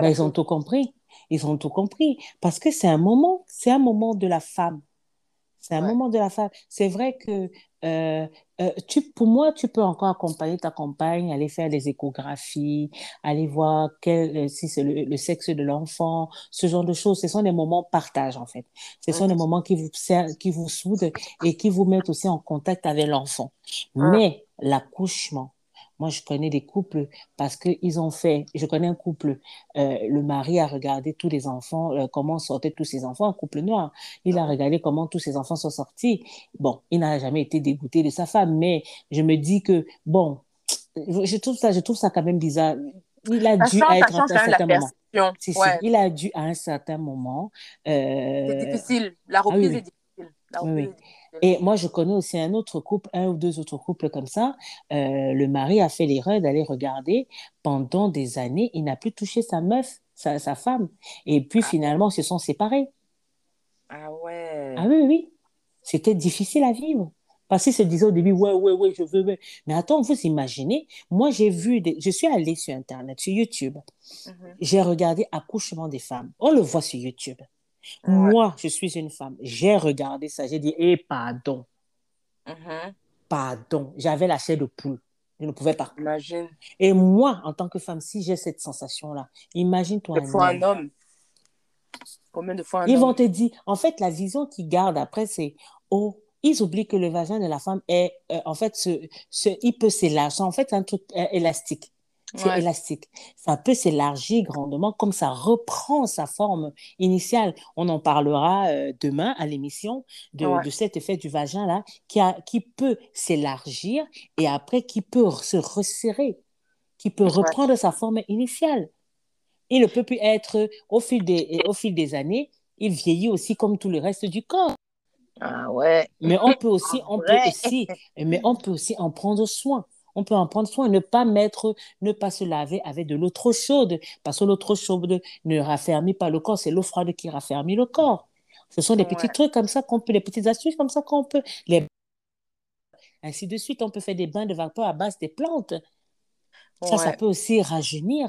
Ils ont tout compris. Ils ont tout compris. Parce que c'est un moment, c'est un moment de la femme. C'est un Ouais. moment de la femme. C'est vrai que euh, euh, tu, pour moi, tu peux encore accompagner ta compagne, aller faire des échographies, aller voir quel, euh, si c'est le, le sexe de l'enfant, ce genre de choses. Ce sont des moments partage, en fait. Ce sont des moments qui vous, qui vous soudent et qui vous mettent aussi en contact avec l'enfant. Mhm. Mais l'accouchement, moi, je connais des couples parce qu'ils ont fait, je connais un couple, euh, le mari a regardé tous les enfants, euh, comment sortaient tous ses enfants, un couple noir. Il a regardé comment tous ses enfants sont sortis. Bon, il n'a jamais été dégoûté de sa femme, mais je me dis que, bon, je trouve ça, je trouve ça quand même bizarre. Il a dû être à un certain moment. Si, si, Ouais, il a dû à un certain moment. c'est euh, difficile. La Ah oui, reprise est difficile. La oui, reprise oui. est difficile. Et moi, je connais aussi un autre couple, un ou deux autres couples comme ça. Euh, le mari a fait l'erreur d'aller regarder. Pendant des années, il n'a plus touché sa meuf, sa, sa femme. Et puis Ah, finalement, ils se sont séparés. ah Ah ouais. oui, oui, oui. C'était difficile à vivre. Parce qu'ils se disaient au début, ouais, ouais, ouais, je veux. ouais. Mais attends, vous imaginez, moi, j'ai vu, des... je suis allée sur Internet, sur YouTube. Mhm. J'ai regardé accouchement des femmes. On le voit sur YouTube. Ouais. Moi, je suis une femme. J'ai regardé ça. J'ai dit, eh, pardon, Mhm. pardon. J'avais la chair de poule. Je ne pouvais pas. Imagine. Et moi, en tant que femme, si j'ai cette sensation-là, imagine-toi un un homme. homme. Combien de fois un Ils vont homme? te dire, en fait, la vision qu'ils gardent après, c'est, oh, ils oublient que le vagin de la femme est, euh, en fait, ce, ce, il peut s'élargir. En fait, c'est un truc euh, élastique. C'est Ouais. élastique. Ça peut s'élargir grandement comme ça reprend sa forme initiale. On en parlera euh, demain à l'émission de, Ouais. de cet effet du vagin-là qui, a, qui peut s'élargir et après qui peut se resserrer, qui peut Ouais. reprendre sa forme initiale. Il ne peut plus être, au fil des, au fil des années, il vieillit aussi comme tout le reste du corps. Ah ouais. Mais on peut aussi, on peut aussi, mais on peut aussi en prendre soin. On peut en prendre soin, ne pas mettre, ne pas se laver avec de l'eau trop chaude, parce que l'eau trop chaude ne raffermit pas le corps, c'est l'eau froide qui raffermit le corps. Ce sont des petits trucs comme ça qu'on peut, des petites astuces comme ça qu'on peut, les... ainsi de suite, on peut faire des bains de vapeur à base des plantes. Ça, ça peut aussi rajeunir,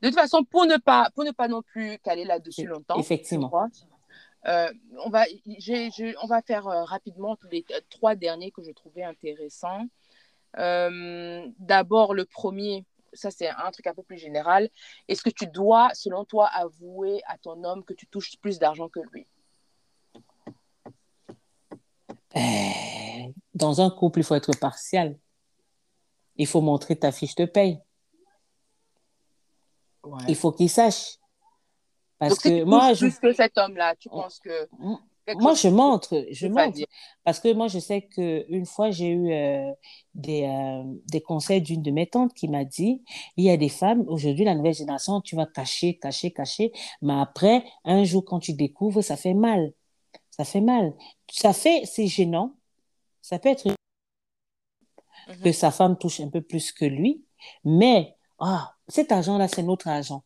De toute façon, pour ne pas, pour ne pas non plus caler là-dessus E- longtemps, effectivement. euh, on, va, j'ai- j'ai- on va faire euh, rapidement tous les euh, trois derniers que je trouvais intéressants. Euh, D'abord, le premier, ça c'est un truc un peu plus général. Est-ce que tu dois, selon toi, avouer à ton homme que tu touches plus d'argent que lui? Eh, Dans un couple, il faut être partial. Il faut montrer ta fiche de paye. Ouais. Il faut qu'il sache. Parce Donc, si que tu moi, je, plus que cet homme-là, tu Oh. penses que moi, je montre, je montre. Parce que moi, je sais qu'une fois, j'ai eu euh, des, euh, des conseils d'une de mes tantes qui m'a dit, il y a des femmes, aujourd'hui, la nouvelle génération, tu vas cacher, cacher, cacher, mais après, un jour, quand tu découvres, ça fait mal. Ça fait mal. Ça fait, c'est gênant. Ça peut être que Mhm. sa femme touche un peu plus que lui, mais ah, cet argent-là, c'est notre argent.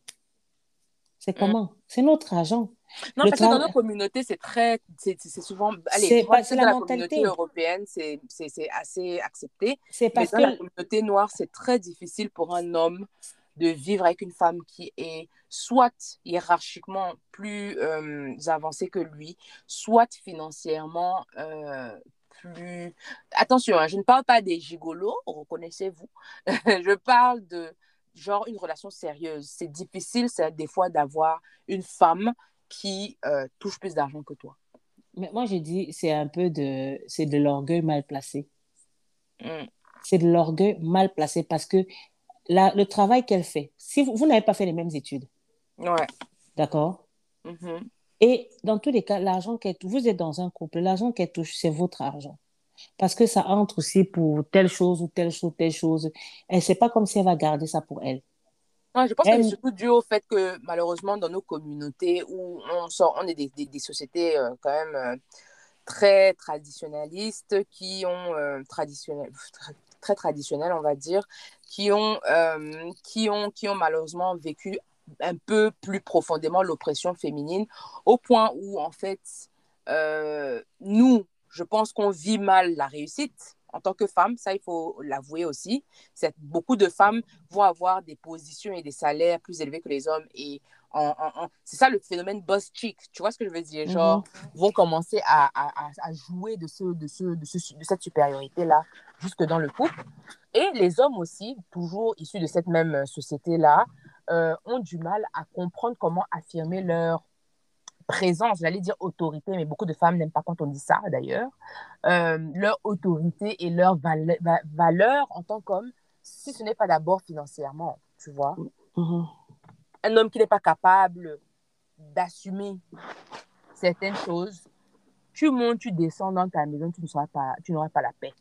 C'est Mm. comment? C'est notre argent. Non, Le parce que dans nos communautés, c'est très, c'est souvent, allez, C'est la dans la communauté européenne, c'est assez accepté, C'est mais parce dans la que communauté noire, c'est très difficile pour un homme de vivre avec une femme qui est soit hiérarchiquement plus euh, avancée que lui, soit financièrement euh, plus... Attention, hein, je ne parle pas des gigolos, reconnaissez-vous. je parle de genre une relation sérieuse. C'est difficile, ça, des fois, d'avoir une femme qui euh, touche plus d'argent que toi. Mais moi, je dis, c'est un peu de, c'est de l'orgueil mal placé. Mm. C'est de l'orgueil mal placé parce que la, le travail qu'elle fait, si vous, vous n'avez pas fait les mêmes études, Ouais. d'accord? Mhm. Et dans tous les cas, l'argent qu'elle touche, vous êtes dans un couple, l'argent qu'elle touche, c'est votre argent. Parce que ça entre aussi pour telle chose ou telle chose, telle chose. Et c'est pas comme si elle va garder ça pour elle. Ouais, je pense que c'est surtout dû au fait que malheureusement dans nos communautés où on sort, on est des, des, des sociétés euh, quand même euh, très traditionnalistes qui ont euh, traditionnel, très, très traditionnelles on va dire, qui ont, qui ont, qui ont malheureusement vécu un peu plus profondément l'oppression féminine au point où en fait nous, je pense qu'on vit mal la réussite en tant que femme, ça il faut l'avouer aussi. Beaucoup de femmes vont avoir des positions et des salaires plus élevés que les hommes. Et c'est ça le phénomène boss chick. Tu vois ce que je veux dire? Genre, vont commencer à, à- à- à jouer de, ce, de, ce, de, ce- de cette supériorité-là jusque dans le couple. Et les hommes aussi, toujours issus de cette même société-là, euh, ont du mal à comprendre comment affirmer leur présence, j'allais dire autorité, mais beaucoup de femmes n'aiment pas quand on dit ça d'ailleurs, euh, leur autorité et leur vale- va- valeur en tant qu'homme, si ce n'est pas d'abord financièrement, tu vois. Mhm. Un homme qui n'est pas capable d'assumer certaines choses, tu montes, tu descends dans ta maison, tu ne seras pas, tu n'auras pas la paix.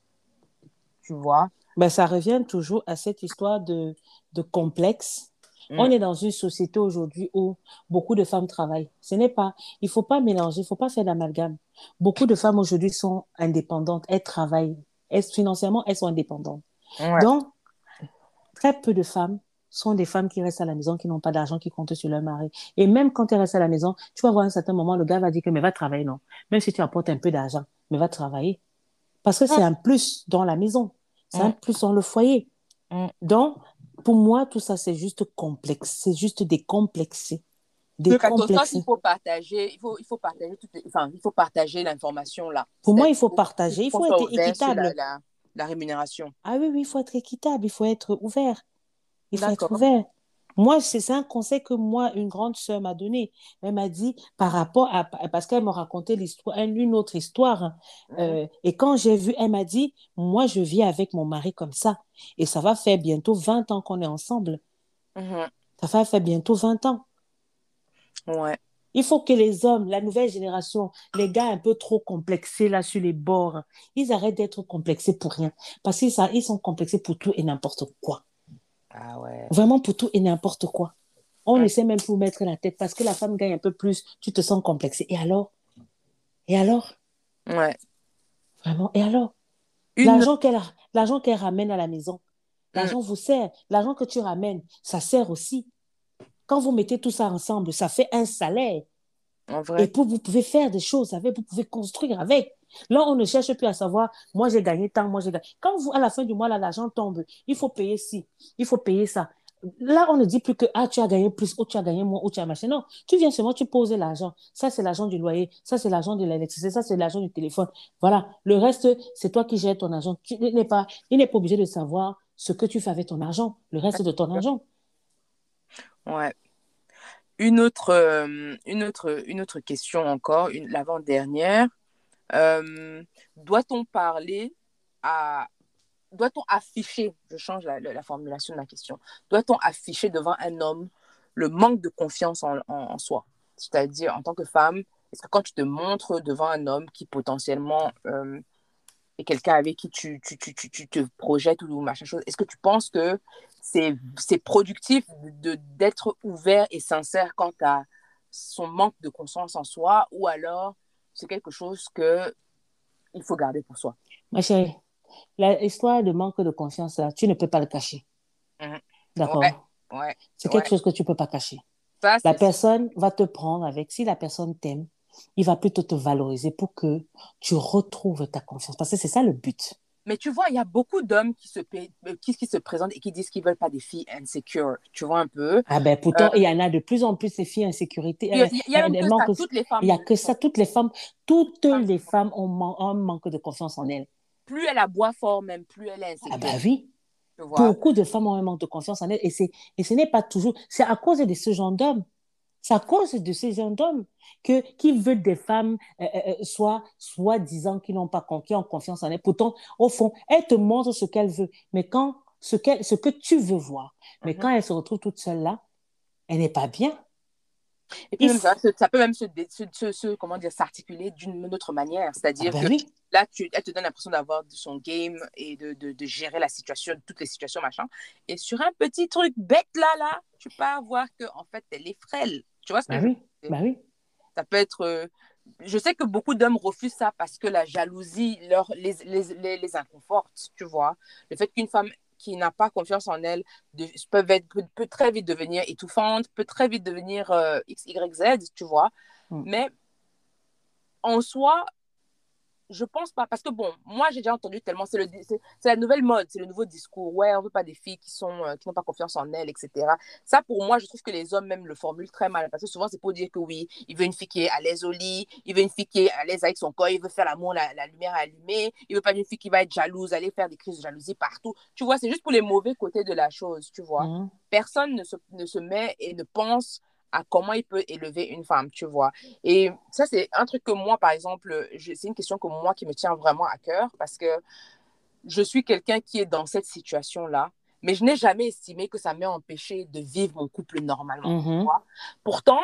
Tu vois? Ben, ça revient toujours à cette histoire de, de complexe. Mm. On est dans une société aujourd'hui où beaucoup de femmes travaillent. Ce n'est pas, il faut pas mélanger, il faut pas faire d'amalgame. Beaucoup de femmes aujourd'hui sont indépendantes, elles travaillent, elles, financièrement, elles sont indépendantes. Ouais. Donc, très peu de femmes sont des femmes qui restent à la maison, qui n'ont pas d'argent, qui comptent sur leur mari. Et même quand elles restent à la maison, tu vas voir à un certain moment, le gars va dire que, mais va travailler, non. Même si tu apportes un peu d'argent, mais va travailler. Parce que c'est un plus dans la maison. C'est un Mm. plus dans le foyer. Mm. Donc, pour moi, tout ça, c'est juste complexe. C'est juste décomplexé. Donc, Décomplexé. il faut partager, il faut, il faut partager les- enfin, il faut partager l'information là. Pour moi, il faut partager, il faut soit être équitable. La, la, la rémunération. Ah oui, oui, il faut être équitable, il faut être ouvert. Il faut être ouvert. Moi, c'est un conseil que moi, une grande sœur m'a donné. Elle m'a dit, par rapport à, parce qu'elle m'a raconté l'histoire, une autre histoire. hein. Euh, et quand j'ai vu, elle m'a dit, moi, je vis avec mon mari comme ça. Et ça va faire bientôt 20 ans qu'on est ensemble. Mhm. Ça va faire bientôt 20 ans. Ouais. Il faut que les hommes, la nouvelle génération, les gars un peu trop complexés là sur les bords, ils arrêtent d'être complexés pour rien. Parce qu'ils ils sont complexés pour tout et n'importe quoi. Ah ouais. Vraiment pour tout et n'importe quoi. On Ouais. essaie même pour mettre la tête parce que la femme gagne un peu plus, tu te sens complexé. Et alors? Et alors? Ouais. Vraiment? Et alors? Une... L'argent qu'elle l'argent qu'elle ramène à la maison, Mm. l'argent vous sert. L'argent que tu ramènes, ça sert aussi. Quand vous mettez tout ça ensemble, ça fait un salaire. En Et puis, vous pouvez faire des choses avec, vous pouvez construire avec. Là, on ne cherche plus à savoir, moi j'ai gagné tant, moi j'ai gagné. Quand vous, à la fin du mois, l'argent tombe, il faut payer ci, il faut payer ça. Là, on ne dit plus que, ah, tu as gagné plus, ou tu as gagné moins, ou tu as machin. Non, tu viens seulement, tu poses l'argent. Ça, c'est l'argent du loyer, ça, c'est l'argent de l'électricité, ça, c'est l'argent du téléphone. Voilà. Le reste, c'est toi qui gères ton argent. Tu pas, il n'est pas obligé de savoir ce que tu fais avec ton argent, le reste de ton argent. Ouais. Une autre, euh, une autre, une autre question encore, l'avant-dernière. Euh, doit-on parler à... Doit-on afficher, je change la, la- la formulation de ma question, doit-on afficher devant un homme le manque de confiance en, en, soi? C'est-à-dire, en tant que femme, est-ce que quand tu te montres devant un homme qui potentiellement euh, est quelqu'un avec qui tu, tu, tu, tu, te projettes ou machin chose, est-ce que tu penses que c'est productif d'être ouvert et sincère quant à son manque de confiance en soi ou alors c'est quelque chose que il faut garder pour soi Ma chérie, l'histoire de manque de confiance, là, tu ne peux pas le cacher. Mhm. D'accord? Ouais, C'est quelque chose que tu ne peux pas cacher. la personne va te prendre avec, si la personne t'aime, il va plutôt te valoriser pour que tu retrouves ta confiance. Parce que c'est ça le but. Mais tu vois, il y a beaucoup d'hommes qui se, euh, qui, qui, se présentent et qui disent qu'ils ne veulent pas des filles insecures. Tu vois un peu. Ah ben pourtant, euh, il y en a de plus en plus ces filles insécurité. Il y a, y a, que ça, toutes les femmes. Il y a que ça, toutes les femmes. Toutes les femmes ont un manque de confiance en elles. Plus elle aboie fort, même plus elle est insécure. Ah ben oui. Beaucoup de femmes ont un manque de confiance en elles et, et ce n'est pas toujours. C'est à cause de ce genre d'hommes. C'est à cause de ces gens d'hommes que, qui veulent des femmes, euh, euh, euh, soit, soit disant qu'ils n'ont pas qui ont confiance en elles. Pourtant, au fond, elles te montrent ce qu'elles veulent. Mais quand, ce, ce que tu veux voir, mais mhm. quand elle se retrouve toute seule là, elle n'est pas bien. Et puis ça, ça, peut même se, se, se comment dire, s'articuler d'une autre manière. C'est-à-dire ah ben que là, tu, elle te donne l'impression d'avoir son game et de, de, de, gérer la situation, toutes les situations, machin. Et sur un petit truc bête là, là, tu peux voir que en fait, elle est frêle. Tu vois ce que bah je oui, bah oui. Ça peut être. Euh, je sais que beaucoup d'hommes refusent ça parce que la jalousie leur, les, les, les, les inconforte, tu vois. Le fait qu'une femme qui n'a pas confiance en elle de, peut, être, peut, très vite devenir étouffante, peut très vite devenir euh, X, Y, Z, tu vois. Mm. Mais en soi, je pense pas. Parce que bon, moi, j'ai déjà entendu tellement. C'est la nouvelle mode, c'est le nouveau discours. Ouais, on veut pas des filles qui sont euh, qui n'ont pas confiance en elles, etc. Ça, pour moi, je trouve que les hommes même le formulent très mal. Parce que souvent, c'est pour dire que oui, il veut une fille qui est à l'aise au lit, il veut une fille qui est à l'aise avec son corps, il veut faire l'amour, la, la, lumière allumée, il veut pas une fille qui va être jalouse, aller faire des crises de jalousie partout. Tu vois, c'est juste pour les mauvais côtés de la chose, tu vois. Mmh. Personne ne se, ne se met et ne pense à comment il peut élever une femme, tu vois. Et ça, c'est un truc que moi, par exemple, c'est une question que moi qui me tient vraiment à cœur parce que je suis quelqu'un qui est dans cette situation-là, mais je n'ai jamais estimé que ça m'ait empêché de vivre mon couple normalement. Mm-hmm. Pourtant,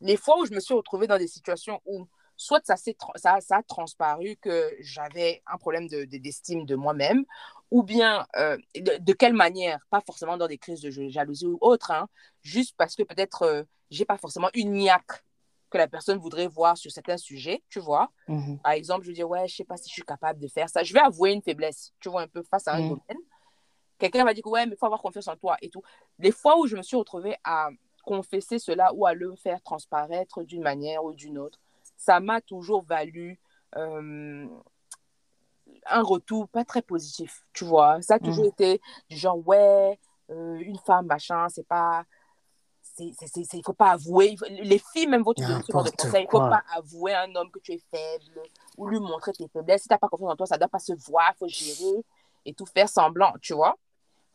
les fois où je me suis retrouvée dans des situations où soit ça, ça, ça a transparu que j'avais un problème d'estime de, de moi-même, ou bien euh, de, quelle manière, pas forcément dans des crises de jalousie ou autre, hein, juste parce que peut-être euh, j'ai pas forcément une niaque que la personne voudrait voir sur certains sujets, tu vois. Mm-hmm. Par exemple, je dis, ouais, je sais pas si je suis capable de faire ça. Je vais avouer une faiblesse, tu vois, un peu face à un mm. domaine. Quelqu'un va dire, ouais, mais il faut avoir confiance en toi et tout. Les fois où je me suis retrouvée à confesser cela ou à le faire transparaître d'une manière ou d'une autre, ça m'a toujours valu euh, un retour pas très positif, tu vois. Ça a toujours mm. été du genre, ouais, euh, une femme, machin, c'est pas. Il ne faut pas avouer. Les filles, même, vont te donner ce genre de conseils. Il ne faut pas avouer à un homme que tu es faible ou lui montrer tes faiblesses. Si tu n'as pas confiance en toi, ça ne doit pas se voir. Il faut gérer et tout faire semblant, tu vois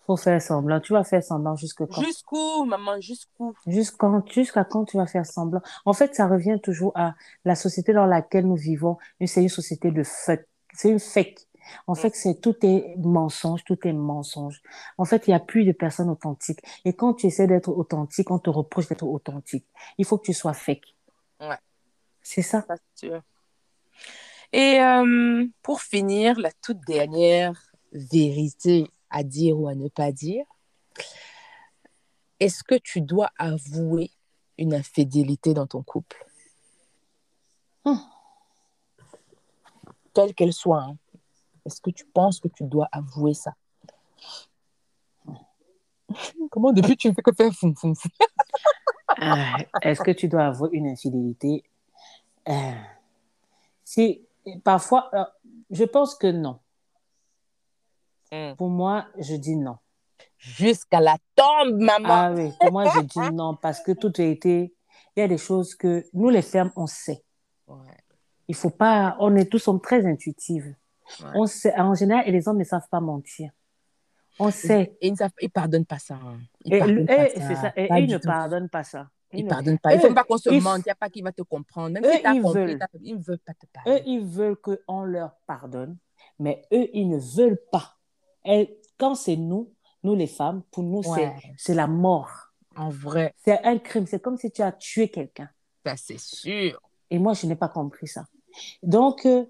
faut faire semblant. Tu vas faire semblant jusqu'à quand? Jusqu'où, maman? Jusqu'où? Jusqu'à quand tu vas faire semblant? En fait, ça revient toujours à la société dans laquelle nous vivons. C'est une société de fake. C'est une fake. En fait, c'est tout est mensonge, tout est mensonge. En fait, il n'y a plus de personnes authentiques. Et quand tu essaies d'être authentique, on te reproche d'être authentique. Il faut que tu sois fake. Ouais. C'est ça. Et euh, pour finir, la toute dernière vérité à dire ou à ne pas dire, est-ce que tu dois avouer une infidélité dans ton couple? Hmm. Quelle qu'elle soit. Hein. Est-ce que tu penses que tu dois avouer ça? Comment depuis tu ne fais que faire foum foum? Ah, Est-ce que tu dois avouer une infidélité? Euh, Si parfois, euh, je pense que non. Mm. Pour moi, je dis non. Jusqu'à la tombe, maman. Ah oui, pour moi, je dis non parce que tout a été. Il y a des choses que nous, les femmes, on sait. Il faut pas. On est tous sommes très intuitives. On sait, en général, et les hommes ne savent pas mentir. On sait. Et ils ne pardonnent pas ça. Ils, ils ne pardonnent pas ça. Ils ne pardonnent pas. Il ne faut pas qu'on se mente. Il n'y a pas qui va te comprendre. Même si ils, veulent, ils ne veulent pas te pardonner. Eux, ils veulent qu'on leur pardonne, mais eux, ils ne veulent pas. Et quand c'est nous, nous les femmes, pour nous, c'est la mort. En vrai, C'est un crime. C'est comme si tu as tué quelqu'un. ça c'est sûr. Et moi, je n'ai pas compris ça. Donc, euh,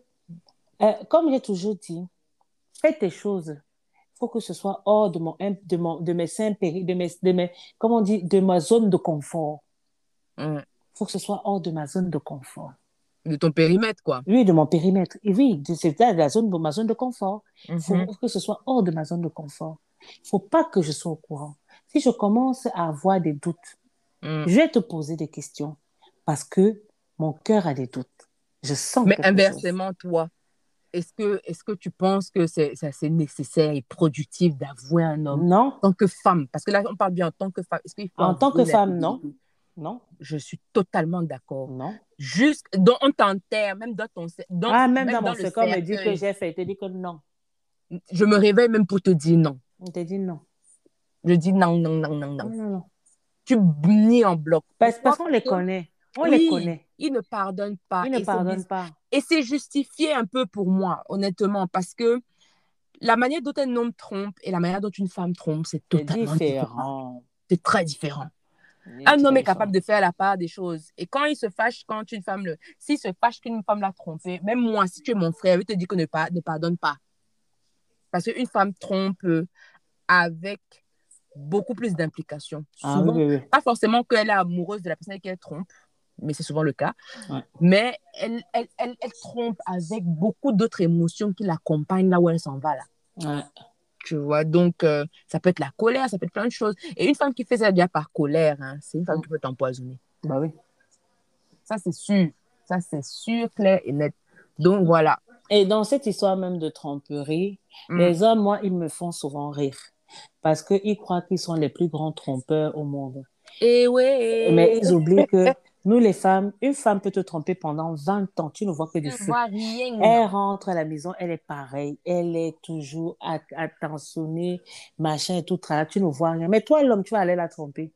euh, comme j'ai toujours dit, fais tes choses. Il faut que ce soit hors de, mon, de, mon, de mes de mes, de mes, comment on dit, de ma zone de confort. Mm. Il faut que ce soit hors de ma zone de confort. De ton périmètre, quoi. Oui, de mon périmètre. Et oui, c'est la zone de ma zone de confort. Il faut Mhm. que ce soit hors de ma zone de confort. Il faut pas que je sois au courant. Si je commence à avoir des doutes, Mm. je vais te poser des questions parce que mon cœur a des doutes. Je sens Mais chose. inversement, toi, est-ce que, est que tu penses que c'est nécessaire et productif d'avouer un homme Non, en tant que femme? Parce que là, on parle bien en tant que femme. En tant que femme, non. non, Je suis totalement d'accord. non. Juste, dans, on t'enterre, même dans ton... Dans, ah, même, dans mon le second, on me dit que j'ai fait, il te dit que non. Je me réveille même pour te dire non. On te dit non. Je dis non, non, non, non, Non, non. non, non. Tu nies en bloc. Parce, parce qu'on les connaît. On Oui, les connaît. Ils ne pardonnent pas. Ils ne pardonnent pas. Et c'est justifié un peu pour moi, honnêtement, parce que la manière dont un homme trompe et la manière dont une femme trompe, c'est C'est totalement différent. différent. C'est très différent. Un homme est capable de faire la part des choses. Et quand il se fâche, quand une femme le. S'il se fâche qu'une femme l'a trompé, même moi, si tu es mon frère, je te dis que ne, pas, ne pardonne pas. Parce qu'une femme trompe avec beaucoup plus d'implications. Ah oui, oui. pas forcément qu'elle est amoureuse de la personne qu'elle trompe, mais c'est souvent le cas. Ouais. Mais elle, elle, elle, elle trompe avec beaucoup d'autres émotions qui l'accompagnent là où elle s'en va. Là. Ouais. Tu vois, donc euh, ça peut être la colère, ça peut être plein de choses. Et une femme qui fait ça déjà par colère, hein, c'est une femme qui peut t'empoisonner. Bah oui. Ça, c'est sûr. Ça, c'est sûr, clair et net. Donc voilà. Et dans cette histoire même de tromperie, Mm. les hommes, moi, ils me font souvent rire. Parce qu'ils croient qu'ils sont les plus grands trompeurs au monde. Et ouais. Mais ils oublient que nous, les femmes, une femme peut te tromper pendant 20 ans. Tu ne vois que du feu. Elle rentre à la maison, elle est pareille. Elle est toujours at- attentionnée, machin et tout. Tu ne vois rien. Mais toi, l'homme, tu vas aller la tromper.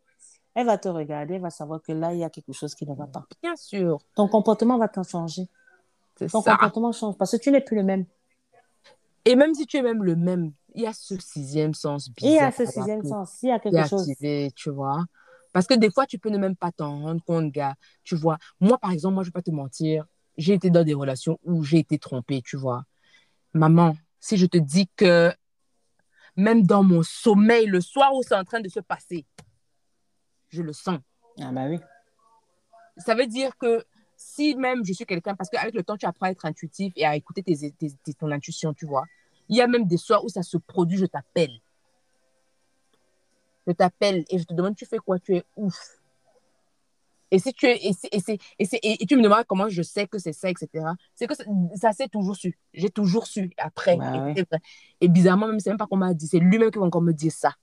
Elle va te regarder, elle va savoir que là, il y a quelque chose qui ne va pas. Bien sûr. Ton comportement va t'en changer. C'est Ton ça. comportement change parce que tu n'es plus le même. Et même si tu es même le même, il y a ce sixième sens il y a ce sixième sens. Il y a quelque chose. activé, tu vois. Parce que des fois, tu peux ne même pas t'en rendre compte, gars. Tu vois, moi, par exemple, moi, je vais pas te mentir, j'ai été dans des relations où j'ai été trompée, tu vois. Maman, si je te dis que même dans mon sommeil, le soir où c'est en train de se passer, je le sens. Ah bah oui. Ça veut dire que si même je suis quelqu'un, parce qu'avec le temps, tu apprends à être intuitif et à écouter tes, tes- tes- ton intuition, tu vois. Il y a même des soirs où ça se produit, je t'appelle. Je t'appelle et je te demande, tu fais quoi? Tu es ouf. Et si tu es, et, c'est- et, c'est- et, c'est- et- tu me demandes comment je sais que c'est ça, etc. C'est que ça, s'est toujours su. J'ai toujours su après. Bah et, ouais. c'est vrai. Et bizarrement, même, c'est même pas qu'on m'a dit. C'est lui-même qui va encore me dire ça,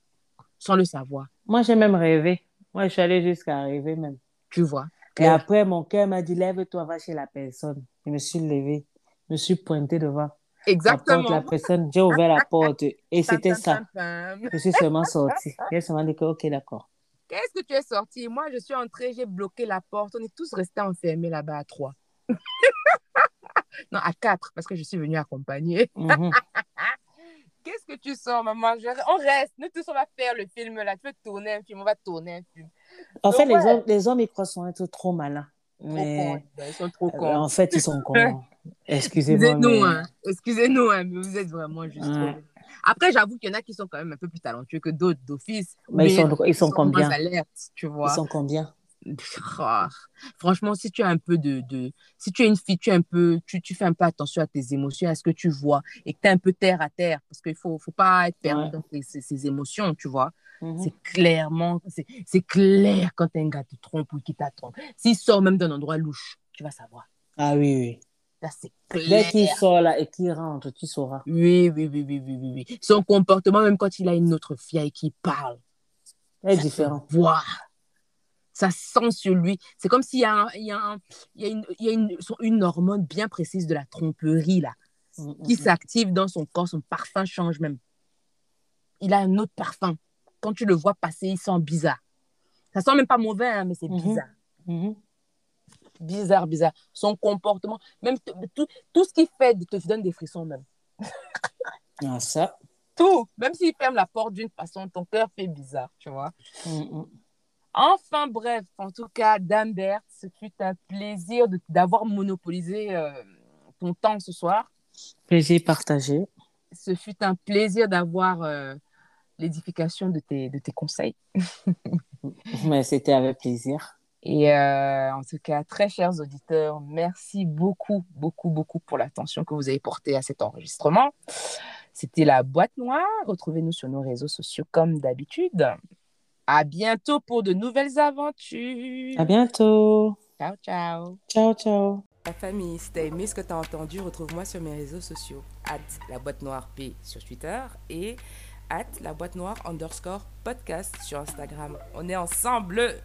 sans le savoir. Moi, j'ai même rêvé. Moi, je suis allée jusqu'à rêver même. Tu vois. Et après, mon cœur m'a dit, lève-toi, va chez la personne. Je me suis levée. Je me suis pointée devant la Exactement. porte, la personne. J'ai ouvert la porte et c'était ça. Je suis seulement sortie. J'ai seulement dit que, ok, d'accord. Qu'est-ce que tu es sorti Moi, je suis entrée, j'ai bloqué la porte. On est tous restés enfermés là-bas à trois. non, à quatre, parce que je suis venue accompagner. Mhm. Qu'est-ce que tu sors, maman? Je- On reste. Nous tous, on va faire le film là. Tu veux tourner un film On va tourner un film. En fait, les hommes, les hommes, ils croient sont être trop malins. Trop Mais cons. Ils sont trop cons. en fait, ils sont cons. Excusez-moi. Excusez-nous, mais- hein. Excusez-nous, hein, mais vous êtes vraiment juste Ouais. trop- Après, j'avoue qu'il y en a qui sont quand même un peu plus talentueux que d'autres d'office. Mais ils sont, ils sont combien? alertes, tu vois. Ils sont combien? Ah, franchement, si tu as un peu de, de- si tu es une fille, tu, es un peu, tu, tu fais un peu attention à tes émotions, à ce que tu vois, et que tu es un peu terre à terre, parce qu'il ne faut, faut pas être perdu Ouais. dans ces émotions, tu vois. Mhm. C'est clairement, c'est clair quand un gars te trompe ou qui t'attend. S'il sort même d'un endroit louche, tu vas savoir. Ah oui, oui. Là, c'est Dès clair. qu'il sort là et qu'il rentre, tu sauras. Oui, oui, oui, oui, oui, oui, oui. Son comportement, même quand il a une autre fille avec qui il parle, ça se différent. voit. Ça sent sur lui. C'est comme s'il y a, un- il y a, un- il y a, une, il y a une, une hormone bien précise de la tromperie, là, Mhm, qui mhm. s'active dans son corps. Son parfum change même. Il a un autre parfum. Quand tu le vois passer, il sent bizarre. Ça sent même pas mauvais, hein, mais c'est Mhm. bizarre. Mhm. Bizarre, bizarre. Son comportement, même tout, tout ce qu'il fait te donne des frissons même. Ah, ça. Tout. Même s'il ferme la porte d'une façon, ton cœur fait bizarre, tu vois. Mhm. Enfin bref, en tout cas, Dambert, ce fut un plaisir d'avoir monopolisé euh, ton temps ce soir. Plaisir partagé. Ce fut un plaisir d'avoir euh, l'édification de tes, de tes conseils. Mais c'était avec plaisir. Et euh, en tout cas, très chers auditeurs, merci beaucoup, beaucoup, beaucoup pour l'attention que vous avez portée à cet enregistrement. C'était la boîte noire. Retrouvez-nous sur nos réseaux sociaux comme d'habitude. À bientôt pour de nouvelles aventures. À bientôt. Ciao, ciao. Ciao, ciao. La famille, si t'as aimé ce que t'as entendu, retrouve-moi sur mes réseaux sociaux. At la boîte noire P sur Twitter et at la boîte noire underscore podcast sur Instagram. On est ensemble.